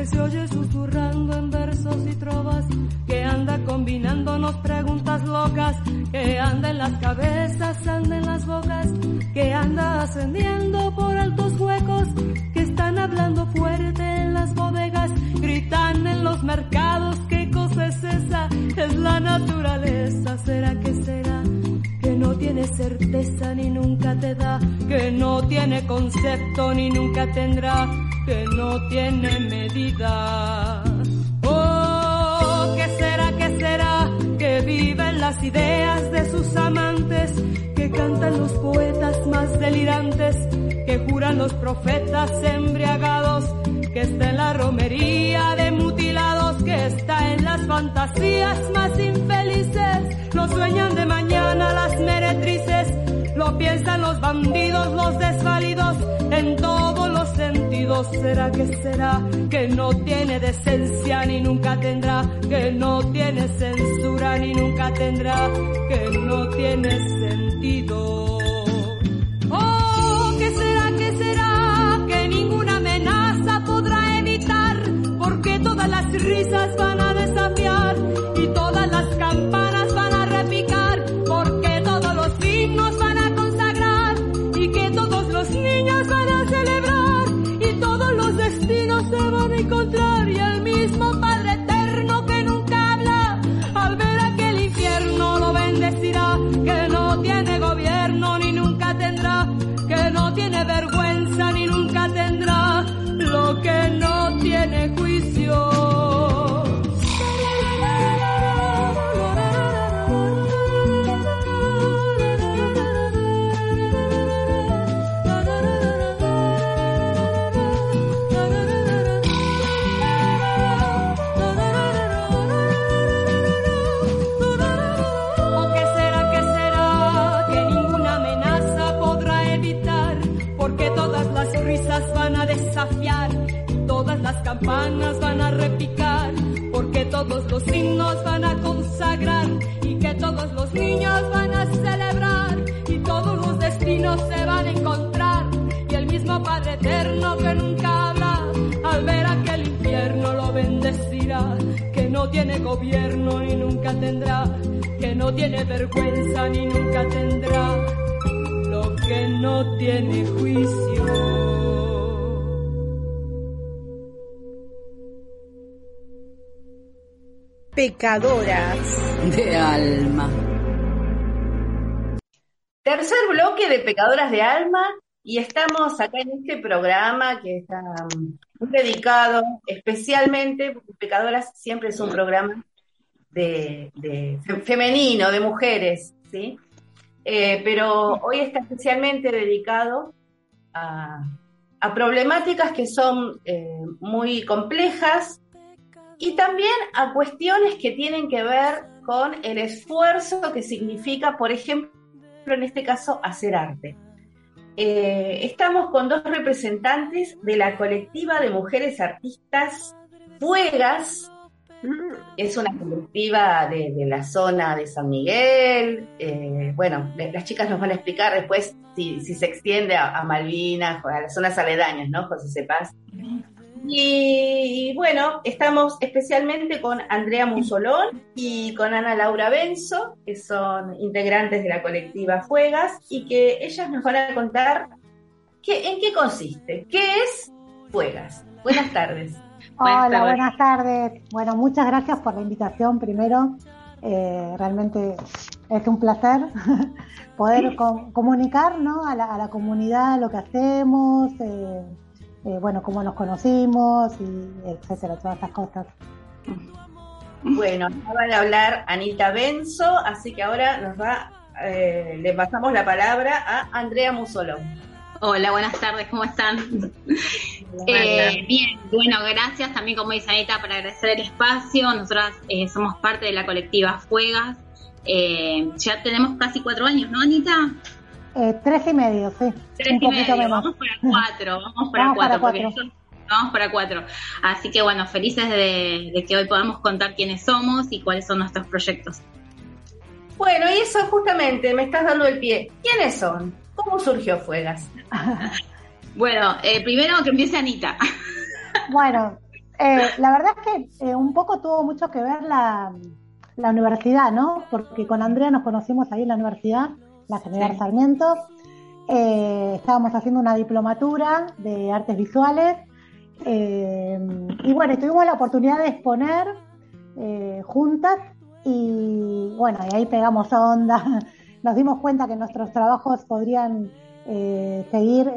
que se oye susurrando en versos y trovas, que anda combinándonos preguntas locas, que anda en las cabezas, anda en las bocas, que anda ascendiendo por altos huecos, que están hablando fuerte en las bodegas, gritan en los mercados, ¿qué cosa es esa? Es la naturaleza, ¿será que será? No tiene certeza ni nunca te da, que no tiene concepto ni nunca tendrá, que no tiene medida. Oh, ¿qué será, qué será? Que viven las ideas de sus amantes, que cantan los poetas más delirantes, que juran los profetas embriagados, que está en la romería de mutilados, está en las fantasías más infelices, lo sueñan de mañana las meretrices, lo piensan los bandidos, los desvalidos, en todos los sentidos. ¿Será que será que no tiene decencia ni nunca tendrá? Que no tiene censura ni nunca tendrá? Que no tiene van a repicar, porque todos los himnos van a consagrar, y que todos los niños van a celebrar, y todos los destinos se van a encontrar, y el mismo Padre eterno que nunca habla, al ver aquel infierno lo bendecirá, que no tiene gobierno y nunca tendrá, que no tiene vergüenza ni nunca tendrá, lo que no tiene juicio. Pecadoras. De alma. Tercer bloque de Pecadoras de Alma y estamos acá en este programa que está um, muy dedicado especialmente, porque Pecadoras siempre es un programa de, de fe- femenino, de mujeres, ¿sí? Eh, pero hoy está especialmente dedicado a, a problemáticas que son eh, muy complejas y también a cuestiones que tienen que ver con el esfuerzo que significa, por ejemplo, en este caso, hacer arte. Eh, estamos con dos representantes de la colectiva de mujeres artistas Fuegas. Es una colectiva de, la zona de San Miguel. Eh, bueno, las chicas nos van a explicar después si, se extiende a, a Malvinas, a las zonas aledañas, ¿no, José Sepas? Y, y bueno, estamos especialmente con Andrea Musolón y con Ana Laura Benzo, que son integrantes de la colectiva Fuegas, y que ellas nos van a contar qué, en qué consiste, qué es Fuegas. Buenas tardes. Hola, buenas tardes. Bueno, muchas gracias por la invitación primero. Eh, realmente es un placer poder com- comunicar ¿no? a, la, a la comunidad lo que hacemos, eh, eh, bueno, cómo nos conocimos y etcétera, todas esas cosas. Bueno, acaba de hablar Anita Benzo, así que ahora nos va, eh, le pasamos la palabra a Andrea Musolón. Hola, buenas tardes, ¿cómo están? Eh, bien, bueno, gracias también como dice Anita por agradecer el espacio. Nosotras eh, somos parte de la colectiva Fuegas. Eh, ya tenemos casi cuatro años, ¿no, Anita? Eh, tres y medio, sí. Tres un y poquito medio, menos. vamos para cuatro, vamos para Vamos para cuatro, porque cuatro. vamos para cuatro. Así que bueno, felices de, de que hoy podamos contar quiénes somos y cuáles son nuestros proyectos. Bueno, y eso justamente me estás dando el pie. ¿Quiénes son? ¿Cómo surgió Fuegas? Bueno, eh, primero que empiece Anita. Bueno, eh, la verdad es que eh, un poco tuvo mucho que ver la, la universidad, ¿no? Porque con Andrea nos conocimos ahí en la universidad, la General Sí. Sarmiento. Eh, estábamos haciendo una diplomatura de artes visuales. eh, y bueno, tuvimos la oportunidad de exponer eh, juntas y bueno, y ahí pegamos onda. Nos dimos cuenta que nuestros trabajos podrían seguir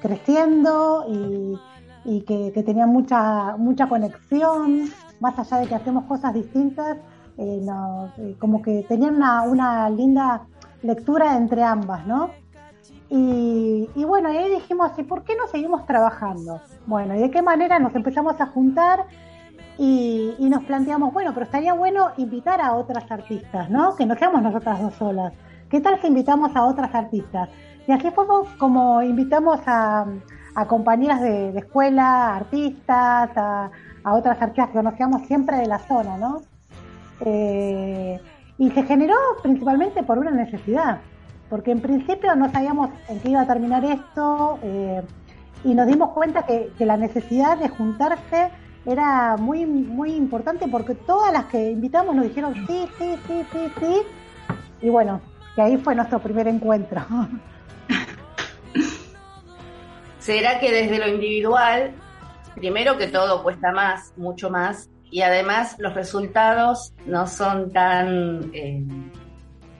creciendo y, y que, que tenían mucha mucha conexión, más allá de que hacemos cosas distintas, como que tenían una, una linda lectura entre ambas, ¿no? Y, y bueno, ahí dijimos, ¿y por qué no seguimos trabajando? Bueno, ¿y de qué manera nos empezamos a juntar? Y, nos planteamos, bueno, pero estaría bueno invitar a otras artistas, ¿no? Que no seamos nosotras dos solas. ¿Qué tal si invitamos a otras artistas? Y así fuimos como invitamos a, a compañeras de, escuela, artistas, a, a otras artistas que conocíamos siempre de la zona, ¿no? Eh, y se generó principalmente por una necesidad, porque en principio no sabíamos en qué iba a terminar esto eh, y nos dimos cuenta que, que la necesidad de juntarse era muy muy importante porque todas las que invitamos nos dijeron sí, sí, sí, sí, sí, y bueno, que ahí fue nuestro primer encuentro. ¿Será que desde lo individual, primero que todo cuesta más, mucho más, y además los resultados no son tan, eh,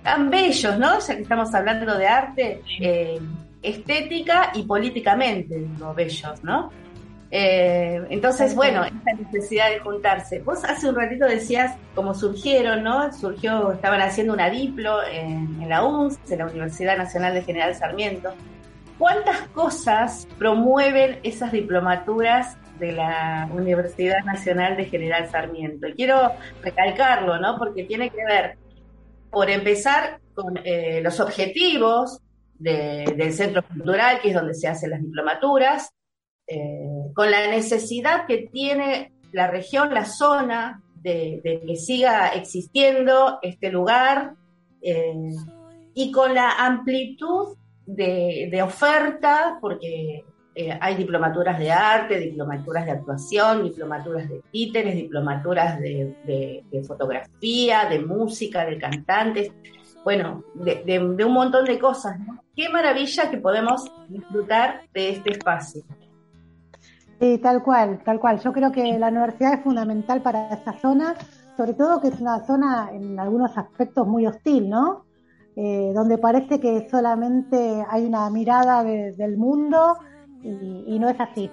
tan bellos, ¿no? Ya que estamos hablando de arte, eh, estética y políticamente, digo, bellos, ¿no? Eh, entonces, bueno, esta necesidad de juntarse. Vos hace un ratito decías cómo surgieron, ¿no? Surgió, estaban haciendo una diplo en, en la UNS, en la Universidad Nacional de General Sarmiento. ¿Cuántas cosas promueven esas diplomaturas de la Universidad Nacional de General Sarmiento? Y quiero recalcarlo, ¿no? Porque tiene que ver, por empezar, con eh, los objetivos de- del Centro Cultural, que es donde se hacen las diplomaturas, eh, con la necesidad que tiene la región, la zona, de, que siga existiendo este lugar, eh, y con la amplitud de oferta, porque eh, hay diplomaturas de arte, diplomaturas de actuación, diplomaturas de títeres, diplomaturas de, fotografía, de música, de cantantes, bueno, de, un montón de cosas. ¿no? Qué maravilla que podemos disfrutar de este espacio. Tal cual, tal cual. Yo creo que la universidad es fundamental para esta zona, sobre todo que es una zona en algunos aspectos muy hostil, ¿no? Eh, donde parece que solamente hay una mirada de- del mundo y, y no es así.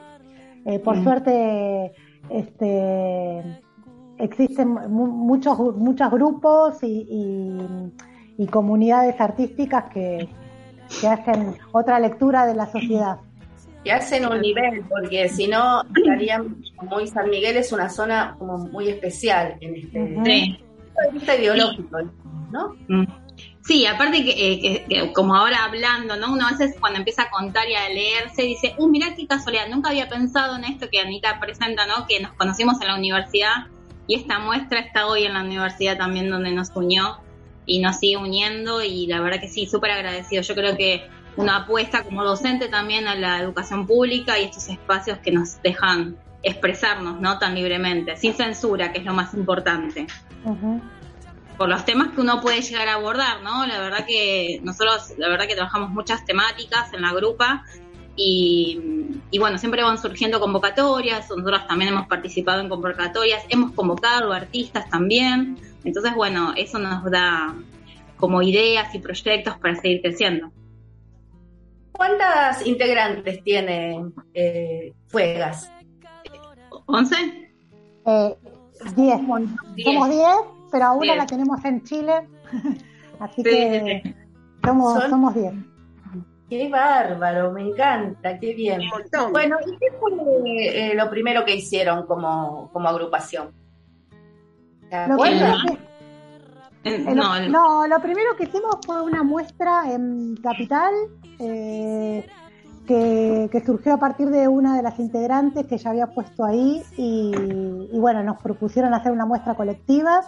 Eh, por Mm. suerte, este, existen mu- muchos, muchos grupos y, y- y comunidades artísticas que, que hacen otra lectura de la sociedad. que hacen un nivel, porque si no estarían, como dice San Miguel, es una zona como muy especial en este Sí. punto de vista ideológico, ¿no? Mm. Sí, aparte que, eh, que- que como ahora hablando, ¿no? Uno a veces cuando empieza a contar y a leerse dice, uh, mirá qué casualidad, nunca había pensado en esto que Anita presenta, ¿no? Que nos conocimos en la universidad y esta muestra está hoy en la universidad también donde nos unió y nos sigue uniendo y la verdad que sí, súper agradecido. Yo creo que uno apuesta como docente también a la educación pública y estos espacios que nos dejan expresarnos, ¿no? Tan libremente, sin censura, que es lo más importante. Por los temas que uno puede llegar a abordar, ¿no? La verdad que nosotros, la verdad que trabajamos muchas temáticas en la grupa y, y bueno, siempre van surgiendo convocatorias, nosotros también hemos participado en convocatorias, hemos convocado artistas también, entonces bueno, eso nos da como ideas y proyectos para seguir creciendo. ¿Cuántas integrantes tiene eh, Fuegas? ¿11? Eh, diez. Somos diez, pero a una Diez. la tenemos en Chile. Así Sí, que somos, Son- somos diez. Qué bárbaro, me encanta, qué bien. Un. Bueno, ¿y qué fue eh, lo primero que hicieron como, como agrupación? ¿Se Lo que- Eh, Eh, no, lo, el- no, lo primero que hicimos fue una muestra en Capital eh, que, que surgió a partir de una de las integrantes que ya había puesto ahí y, y bueno, nos propusieron hacer una muestra colectiva.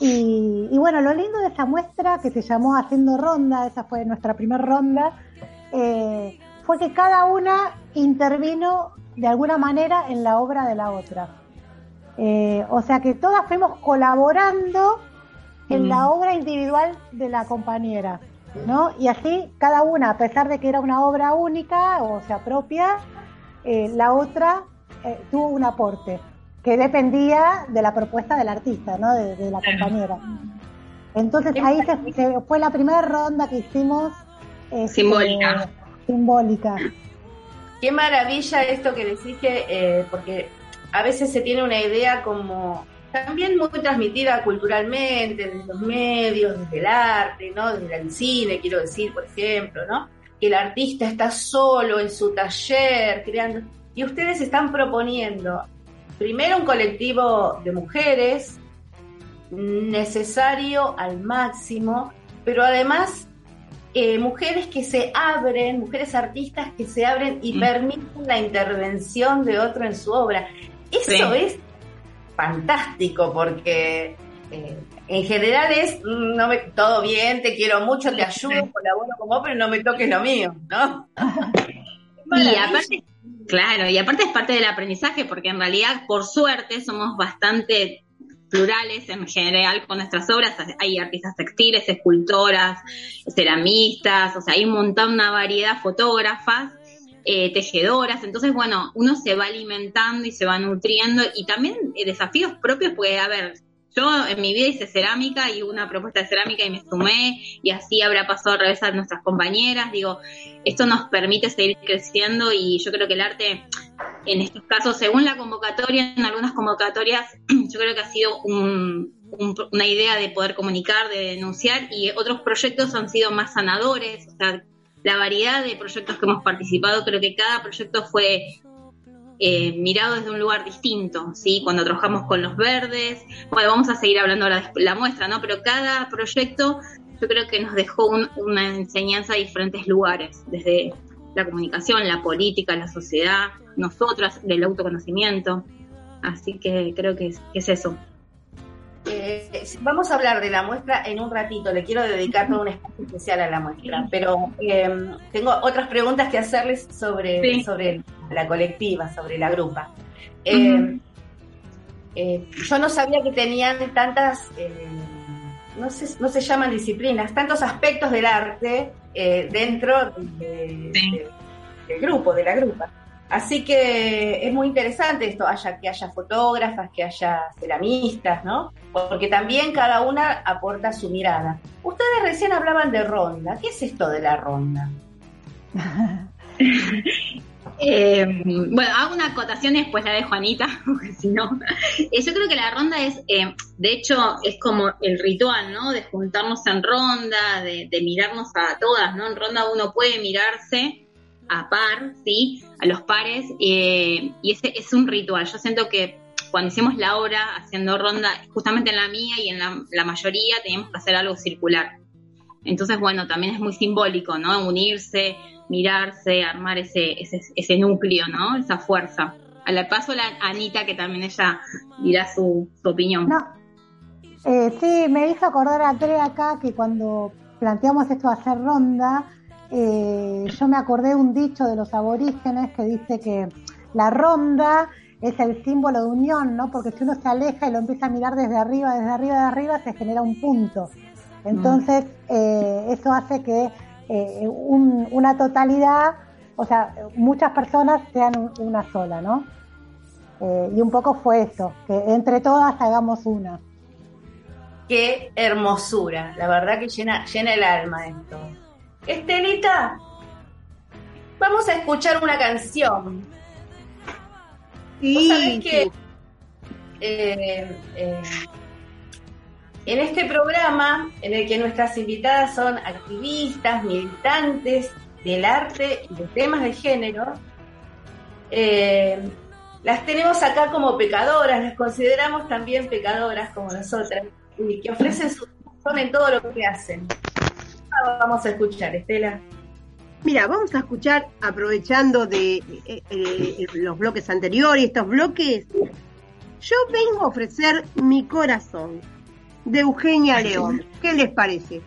Y, y bueno, lo lindo de esa muestra que se llamó Haciendo Ronda, esa fue nuestra primera ronda, eh, fue que cada una intervino de alguna manera en la obra de la otra. Eh, o sea que todas fuimos colaborando en la obra individual de la compañera, ¿no? Y así cada una, a pesar de que era una obra única, o sea, propia, eh, la otra tuvo un aporte que dependía de la propuesta del artista, ¿no? De, de la compañera. Entonces ahí se, se- fue la primera ronda que hicimos. este, Simbólica. Simbólica. Qué maravilla esto que decís que, eh, porque a veces se tiene una idea como también muy transmitida culturalmente, desde los medios, desde el arte, ¿no? Desde el cine, quiero decir, por ejemplo, ¿no? Que el artista está solo en su taller creando. Y ustedes están proponiendo, primero, un colectivo de mujeres necesario al máximo, pero además eh, mujeres que se abren, mujeres artistas que se abren y Mm. permiten la intervención de otro en su obra. Eso Sí. es fantástico porque eh, en general es, mm, no me, todo bien, te quiero mucho, te ayudo, colaboro con vos, pero no me toques lo mío, ¿no? Y aparte, claro, y aparte es parte del aprendizaje, porque en realidad, por suerte, somos bastante plurales en general con nuestras obras. Hay artistas textiles, escultoras, ceramistas, o sea, hay un montón, una variedad, fotógrafas, eh, tejedoras. Entonces, bueno, uno se va alimentando y se va nutriendo y también eh, desafíos propios, a ver, yo en mi vida hice cerámica y una propuesta de cerámica y me sumé y así habrá pasado al revés a nuestras compañeras. Digo, esto nos permite seguir creciendo y yo creo que el arte, en estos casos, según la convocatoria, en algunas convocatorias, yo creo que ha sido un- un- una idea de poder comunicar, de denunciar y otros proyectos han sido más sanadores. O sea, la variedad de proyectos que hemos participado, creo que cada proyecto fue eh, mirado desde un lugar distinto, ¿sí? Cuando trabajamos con los verdes, bueno, vamos a seguir hablando de la muestra, ¿no? Pero cada proyecto yo creo que nos dejó un- una enseñanza a diferentes lugares, desde la comunicación, la política, la sociedad, nosotras, del autoconocimiento. Así que creo que es eso. Eh, vamos a hablar de la muestra en un ratito, le quiero dedicar todo un espacio especial a la muestra, pero eh, tengo otras preguntas que hacerles sobre, Sí. sobre la colectiva, sobre la grupa. Eh, Ujú. eh, yo no sabía que tenían tantas, eh, no, sé, no se llaman disciplinas, tantos aspectos del arte eh, dentro de- Sí. de- del grupo, de la grupa. Así que es muy interesante esto, haya que haya fotógrafas, que haya ceramistas, ¿no? Porque también cada una aporta su mirada. Ustedes recién hablaban de ronda. ¿Qué es esto de la ronda? Eh, bueno, hago una acotación y después la dejo a Anita, porque si no. Eh, yo creo que la ronda es, eh, de hecho, es como el ritual, ¿no? De juntarnos en ronda, de, de mirarnos a todas, ¿no? En ronda uno puede mirarse a par, ¿sí? A los pares, eh, y ese es un ritual. Yo siento que cuando hicimos la obra haciendo ronda, justamente en la mía y en la, la mayoría, teníamos que hacer algo circular. Entonces, bueno, también es muy simbólico, ¿no? Unirse, mirarse, armar ese, ese, ese núcleo, ¿no? Esa fuerza. A la paso la Anita, que también ella dirá su, su opinión. No. Eh, sí, me hizo acordar a Tere acá que cuando planteamos esto de hacer ronda, eh, yo me acordé un dicho de los aborígenes que dice que la ronda es el símbolo de unión, ¿no? Porque si uno se aleja y lo empieza a mirar desde arriba, desde arriba, de arriba, se genera un punto. Entonces, eh, eso hace que eh, un- una totalidad, o sea, muchas personas sean un- una sola, ¿no? Eh, y un poco fue eso, que entre todas hagamos una. Qué hermosura, la verdad que llena, llena el alma esto. Estelita, vamos a escuchar una canción. Vos sabés que eh, eh, en este programa, en el que nuestras invitadas son activistas, militantes del arte y de temas de género, eh, las tenemos acá como pecadoras, las consideramos también pecadoras como nosotras, y que ofrecen su corazón en todo lo que hacen. Vamos a escuchar, Estela. Mira, vamos a escuchar, aprovechando de eh, eh, los bloques anteriores estos bloques, yo vengo a ofrecer mi corazón de Eugenia León. ¿Qué les parece?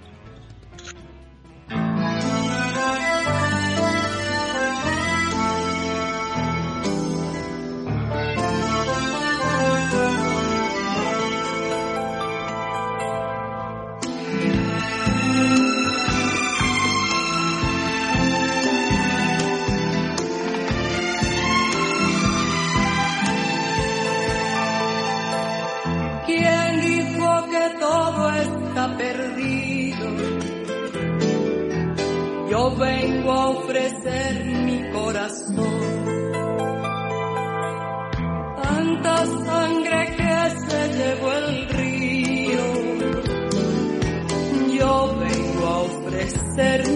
Vengo a ofrecer mi corazón. Tanta sangre que se llevó el río. Yo vengo a ofrecer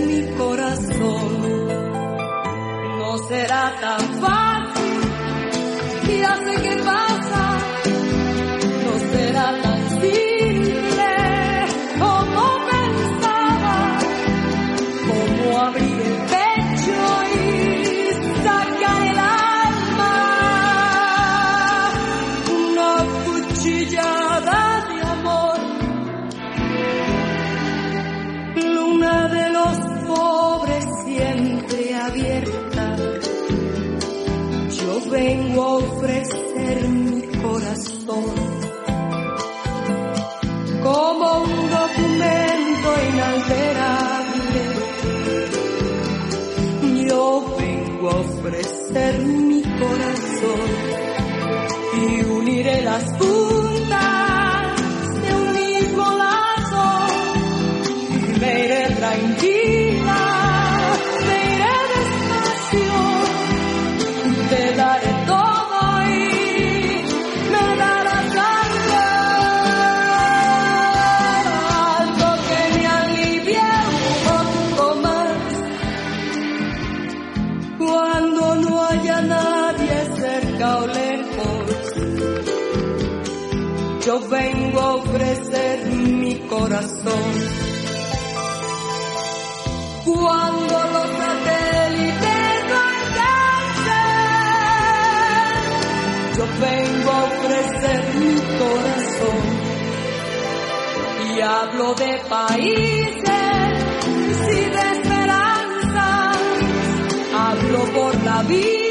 vengo a ofrecer mi corazón. Y hablo de países y de esperanza, hablo por la vida,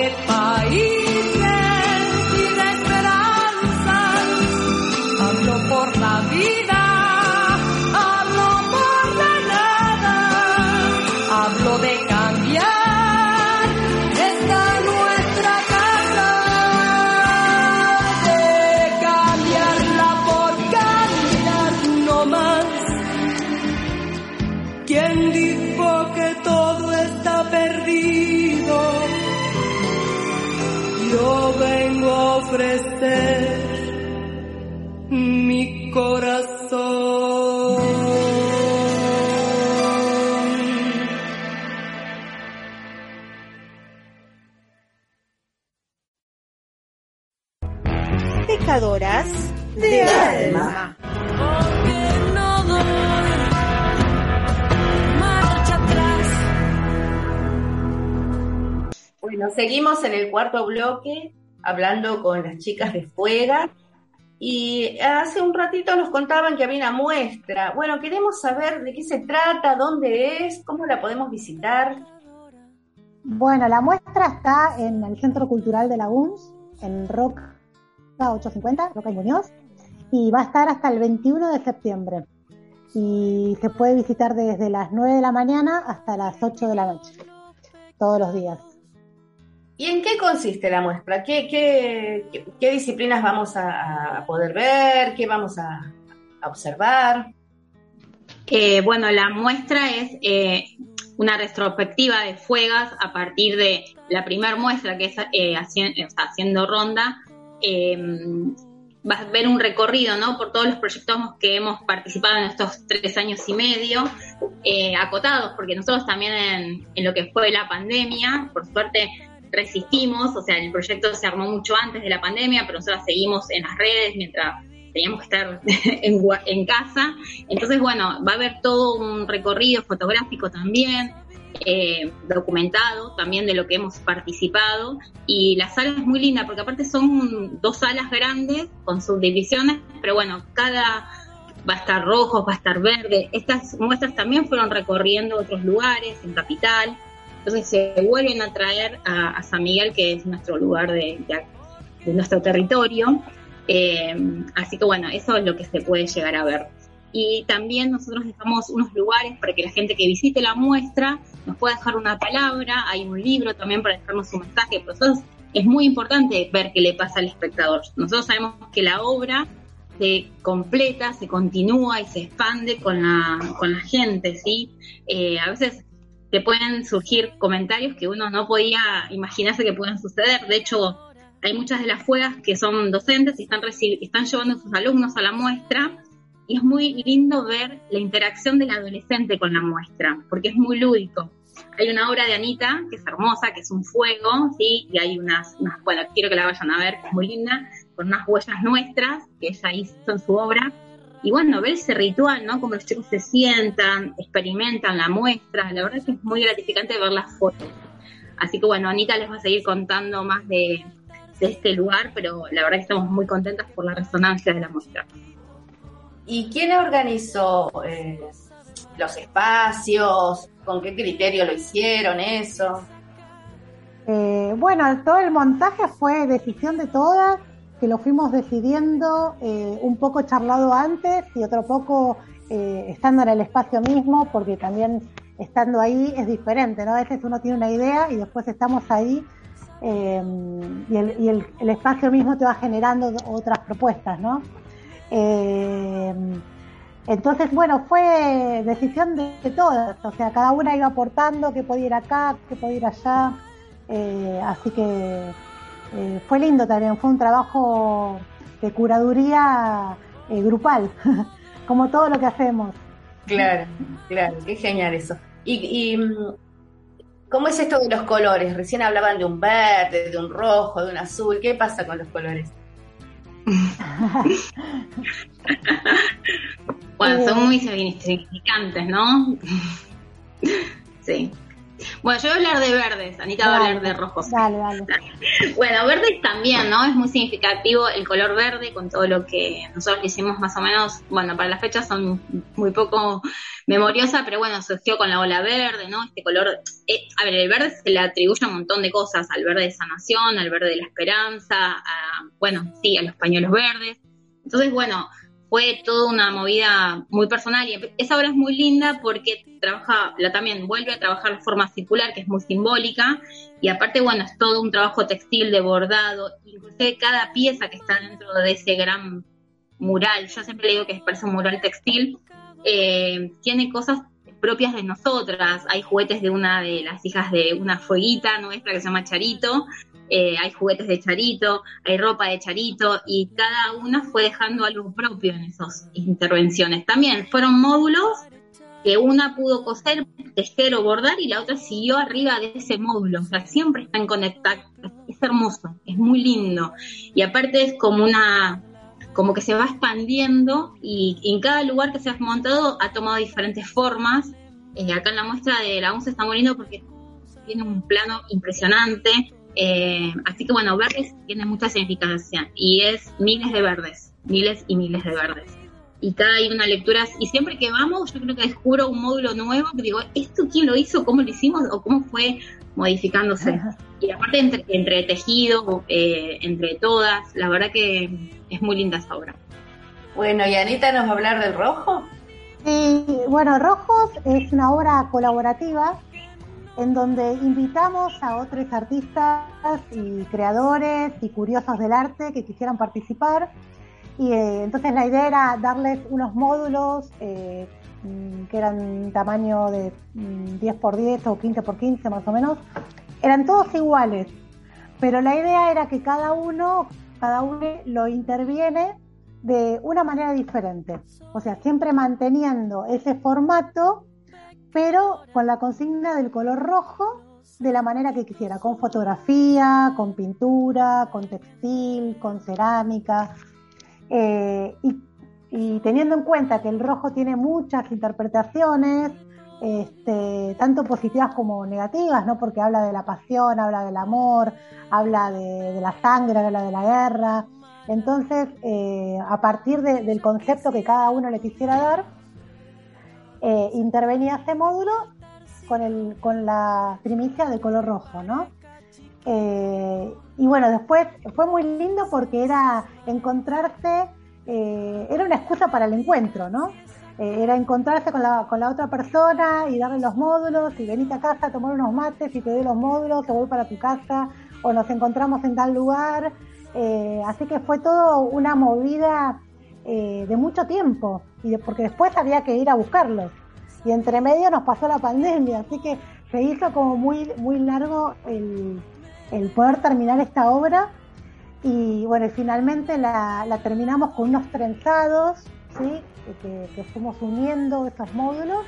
Y hablo Bueno, seguimos en el cuarto bloque hablando con las chicas de Fuega y hace un ratito nos contaban que había una muestra. Bueno, queremos saber de qué se trata, dónde es, cómo la podemos visitar. Bueno, la muestra está en el Centro Cultural de la UNS, en Roca 850, Roca y Muñoz, y va a estar hasta el 21 de septiembre. Y se puede visitar desde las 9 de la mañana hasta las 8 de la noche, todos los días. ¿Y en qué consiste la muestra? ¿Qué, disciplinas vamos a, poder ver? ¿Qué vamos a, observar? Eh, bueno, la muestra es eh, una retrospectiva de Fuegas a partir de la primera muestra que es eh, haciendo ronda. Eh, vas a ver un recorrido ¿no? por todos los proyectos que hemos participado en estos tres años y medio, acotados, porque nosotros también en lo que fue la pandemia, por suerte resistimos, o sea, el proyecto se armó mucho antes de la pandemia, pero nosotros seguimos en las redes mientras teníamos que estar en, en casa. Entonces, bueno, va a haber todo un recorrido fotográfico también, eh, documentado también de lo que hemos participado. Y la sala es muy linda porque aparte son dos salas grandes con subdivisiones, pero bueno, cada va a estar rojo, va a estar verde. Estas muestras también fueron recorriendo otros lugares en Capital. Entonces se vuelven a traer a, San Miguel, que es nuestro lugar de, nuestro territorio. Eh, así que bueno, eso es lo que se puede llegar a ver. Y también nosotros dejamos unos lugares para que la gente que visite la muestra nos pueda dejar una palabra, hay un libro también para dejarnos un mensaje. Por eso es muy importante ver qué le pasa al espectador. Nosotros sabemos que la obra se completa, se continúa y se expande con la, con la gente, ¿sí? Eh, a veces te pueden surgir comentarios que uno no podía imaginarse que puedan suceder. De hecho, hay muchas de las fuegas que son docentes y están, están llevando a sus alumnos a la muestra y es muy lindo ver la interacción del adolescente con la muestra, porque es muy lúdico. Hay una obra de Anita que es hermosa, que es un fuego, ¿sí? Y hay unas, unas- bueno, quiero que la vayan a ver, que es muy linda, con unas huellas nuestras que ella hizo en su obra. Y bueno, ver ese ritual, ¿no? Como los chicos se sientan, experimentan la muestra, la verdad que es muy gratificante ver las fotos. Así que bueno, Anita les va a seguir contando más de, de este lugar, pero la verdad que estamos muy contentas por la resonancia de la muestra. ¿Y quién organizó eh, los espacios? ¿Con qué criterio lo hicieron eso? Eh, bueno, todo el montaje fue decisión de todas, que lo fuimos decidiendo eh, un poco charlado antes y otro poco eh, estando en el espacio mismo, porque también estando ahí es diferente, ¿no? A veces uno tiene una idea y después estamos ahí eh, y, el, el- espacio mismo te va generando otras propuestas, ¿no? Entonces, bueno, fue decisión de, de todas, o sea, cada una iba aportando que podía ir acá, que podía ir allá, así que eh, fue lindo también, fue un trabajo de curaduría eh, grupal, como todo lo que hacemos. Claro, claro, qué genial eso. Y, y, mm, ¿cómo es esto de los colores? Recién hablaban de un verde, de un rojo, de un azul. ¿Qué pasa con los colores? Bueno, son muy significantes, ¿no? sí. Bueno, yo voy a hablar de verdes, Anita va a hablar de rojos. Dale, dale. Bueno, verdes también, ¿no? Es muy significativo el color verde con todo lo que nosotros hicimos más o menos, bueno, para las fechas son muy poco memoriosas, pero bueno, surgió con la ola verde, ¿no? Este color, eh, a ver, el verde se le atribuye un montón de cosas, al verde de sanación, al verde de la esperanza, a, bueno, sí, a los pañuelos verdes. Entonces, bueno, fue toda una movida muy personal y esa obra es muy linda porque trabaja, la también vuelve a trabajar de forma circular, que es muy simbólica, y aparte, bueno, es todo un trabajo textil de bordado, inclusive cada pieza que está dentro de ese gran mural, yo siempre le digo que parece un mural textil, eh, tiene cosas propias de nosotras, hay juguetes de una de las hijas de una fueguita nuestra que se llama Charito, eh, hay juguetes de Charito, hay ropa de Charito y cada una fue dejando algo propio en esas intervenciones. También fueron módulos que una pudo coser, tejer o bordar y la otra siguió arriba de ese módulo. O sea, siempre están conectados. Es hermoso, es muy lindo. Y aparte es como una, como que se va expandiendo y, y en cada lugar que se ha montado ha tomado diferentes formas. Eh, acá en la muestra de la se está muriendo porque tiene un plano impresionante. Eh, así que bueno, verdes tiene mucha significación y es miles de verdes, miles y miles de verdes. Y cada hay una lectura y siempre que vamos yo creo que descubro un módulo nuevo que digo esto quién lo hizo cómo lo hicimos o cómo fue modificándose y aparte entre, entre tejido eh, entre todas la verdad que es muy linda esa obra. Bueno y Anita nos va a hablar del rojo sí bueno rojos es una obra colaborativa en donde invitamos a otros artistas y creadores y curiosos del arte que quisieran participar y eh, entonces la idea era darles unos módulos eh, mm, que eran tamaño de 10 x 10 o 15 x 15 más o menos. Eran todos iguales, pero la idea era que cada uno, cada uno lo interviene de una manera diferente. O sea, siempre manteniendo ese formato, pero con la consigna del color rojo de la manera que quisiera, con fotografía, con pintura, con textil, con cerámica, eh, y, teniendo en cuenta que el rojo tiene muchas interpretaciones, este, tanto positivas como negativas, ¿no? porque habla de la pasión, habla del amor, habla de, la sangre, habla de la guerra. Entonces, eh, a partir del concepto que cada uno le quisiera dar, eh, intervenía este módulo con, el, con la primicia de color rojo, ¿no? Y bueno, después fue muy lindo porque era encontrarse, eh, era una excusa para el encuentro, ¿no? Eh, era encontrarse con la, con la otra persona y darle los módulos y venite a casa a tomar unos mates y te doy los módulos, que voy para tu casa o nos encontramos en tal lugar. Eh, así que fue todo una movida de mucho tiempo y porque después había que ir a buscarlos. Y entre medio nos pasó la pandemia, así que se hizo como muy, muy largo el, el poder terminar esta obra. Y bueno, finalmente la, terminamos con unos trenzados, ¿sí? que, fuimos uniendo esos módulos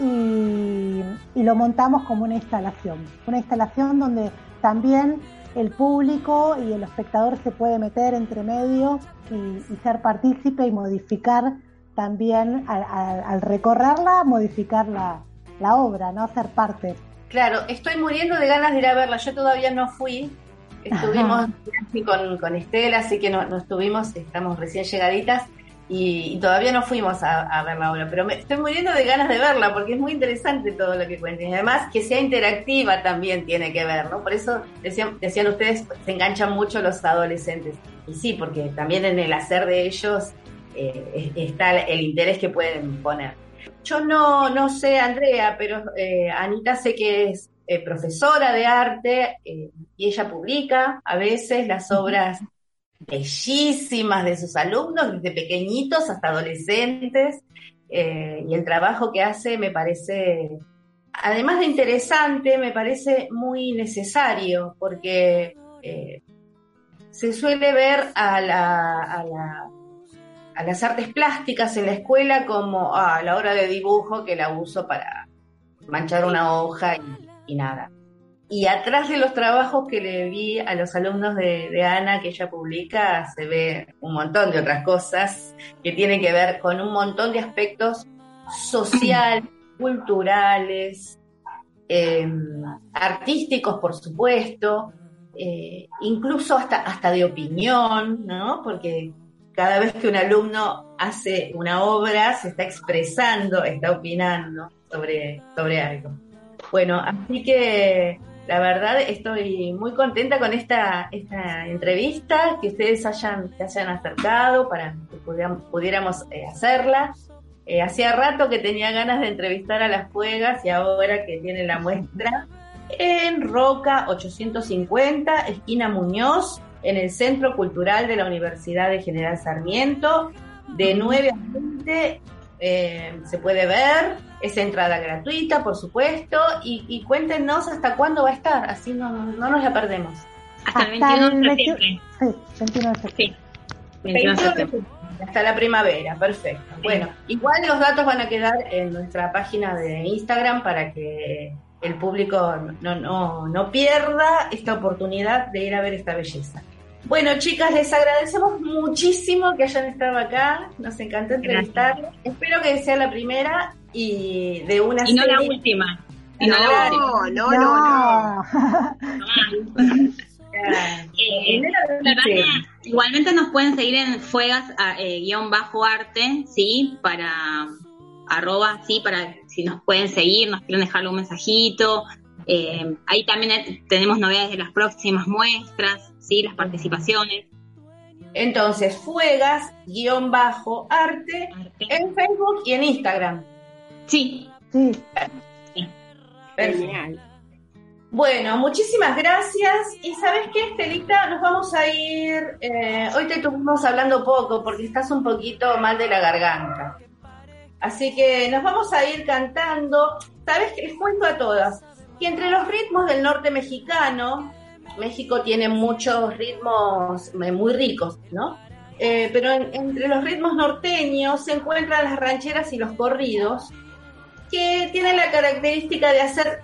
y, lo montamos como una instalación. Una instalación donde también el público y el espectador se puede meter entre medio y, ser partícipe y modificar también al, recorrerla, modificar la, la obra, ¿no? Ser parte. Claro, estoy muriendo de ganas de ir a verla. Yo todavía no fui. Estuvimos con, con Estela, así que no, estuvimos, estamos recién llegaditas y, todavía no fuimos a, ver la obra. Pero me, estoy muriendo de ganas de verla porque es muy interesante todo lo que cuentan. Y además que sea interactiva también tiene que ver, ¿no? Por eso decían, decían ustedes, se enganchan mucho los adolescentes. Y sí, porque también en el hacer de ellos eh, está el interés que pueden poner. Yo no, no sé, Andrea, pero eh, Anita sé que es eh, profesora de arte y ella publica a veces las obras bellísimas de sus alumnos, desde pequeñitos hasta adolescentes, y el trabajo que hace me parece, además de interesante, me parece muy necesario, porque se suele ver a la, a la a las artes plásticas en la escuela como a la hora de dibujo que la uso para manchar una hoja y, nada. Y atrás de los trabajos que le vi a los alumnos de, Ana que ella publica, se ve un montón de otras cosas que tienen que ver con un montón de aspectos sociales, culturales, em, artísticos, por supuesto, eh, incluso hasta, hasta de opinión, ¿no? Porque cada vez que un alumno hace una obra, se está expresando, está opinando sobre, sobre algo. Bueno, así que la verdad estoy muy contenta con esta, esta entrevista, que ustedes hayan, se hayan acercado para que pudiéramos, eh, hacerla. Eh, hacía rato que tenía ganas de entrevistar a las juegas y ahora que tiene la muestra en Roca 850, esquina Muñoz, en el Centro Cultural de la Universidad de General Sarmiento, de 9 a 20 eh, se puede ver, es entrada gratuita, por supuesto, y, cuéntenos hasta cuándo va a estar, así no, no nos la perdemos. Hasta el 21 de septiembre. Sí, 21 de septiembre. 21 de septiembre. Hasta la primavera, perfecto. Bueno, igual los datos van a quedar en nuestra página de Instagram para que el público no, no, no pierda esta oportunidad de ir a ver esta belleza. Bueno, chicas, les agradecemos muchísimo que hayan estado acá. Nos encantó entrevistarles. Espero que sea la primera y de una Y no la última. Y No, no la última. no, no, no. Eh, igualmente nos pueden seguir en fuegas a- eh, guion bajo arte, sí, para arroba, sí, para si nos pueden seguir, nos quieren dejar un mensajito. Eh, ahí también tenemos novedades de las próximas muestras, sí, las participaciones. Entonces, Fuegas, guion bajo, arte, en Facebook y en Instagram. Sí. Sí. Perfecto. Bueno, muchísimas gracias. Y sabes qué, Estelita, nos vamos a ir. eh, hoy te estuvimos hablando poco porque estás un poquito mal de la garganta. Así que nos vamos a ir cantando. Sabes que les cuento a todas que entre los ritmos del norte mexicano, México tiene muchos ritmos eh, muy ricos, ¿no? Eh, pero en- entre los ritmos norteños se encuentran las rancheras y los corridos, que tienen la característica de hacer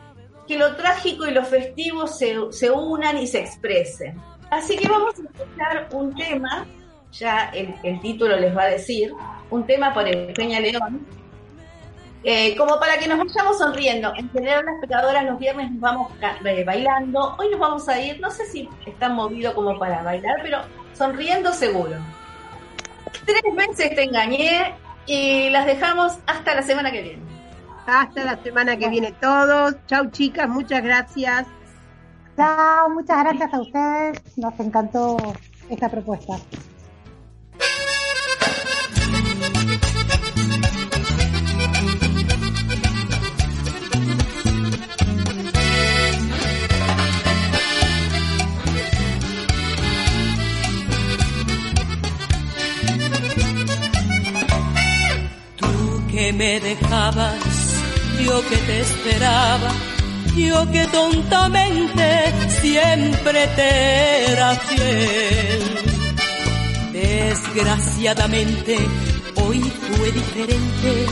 que lo trágico y lo festivo se, se unan y se expresen. Así que vamos a escuchar un tema, ya el, el título les va a decir, un tema por Peña León, eh, como para que nos vayamos sonriendo. En general las pecadoras los viernes nos vamos eh, bailando, hoy nos vamos a ir, no sé si están movidos como para bailar, pero sonriendo seguro. Tres veces te engañé y las dejamos hasta la semana que viene. Hasta la semana que viene todos. Chau chicas, muchas gracias. Chao, muchas gracias a ustedes. Nos encantó esta propuesta. Que me dejabas, yo que te esperaba, yo que tontamente siempre te era fiel. Desgraciadamente, hoy fue diferente.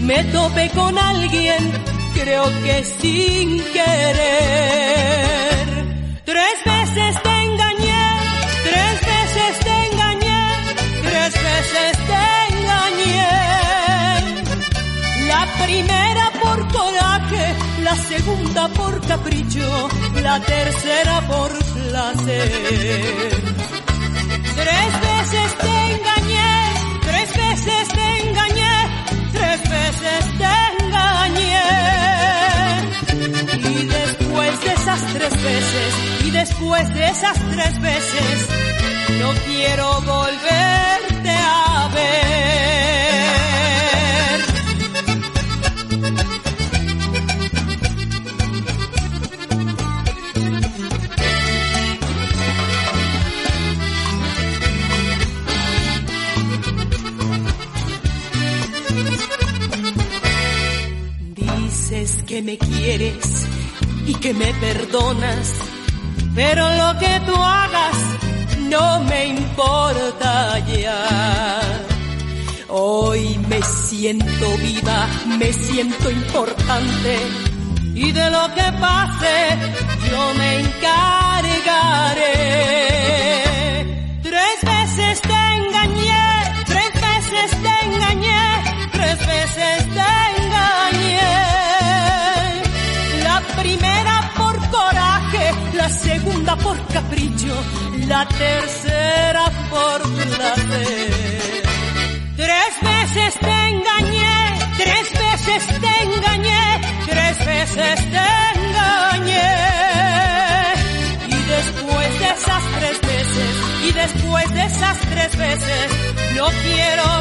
Me topé con alguien, creo que sin querer. La tercera por placer. Tres veces te engañé, tres veces te engañé, tres veces te engañé. Y después de esas tres veces, y después de esas tres veces, no quiero volverte a ver. Que me quieres y que me perdonas, pero lo que tú hagas no me importa ya. Hoy me siento viva, me siento importante y de lo que pase yo me encargaré. La segunda por capricho, la tercera por placer. Tres veces te engañé, tres veces te engañé, tres veces te engañé. Y después de esas tres veces, y después de esas tres veces, no quiero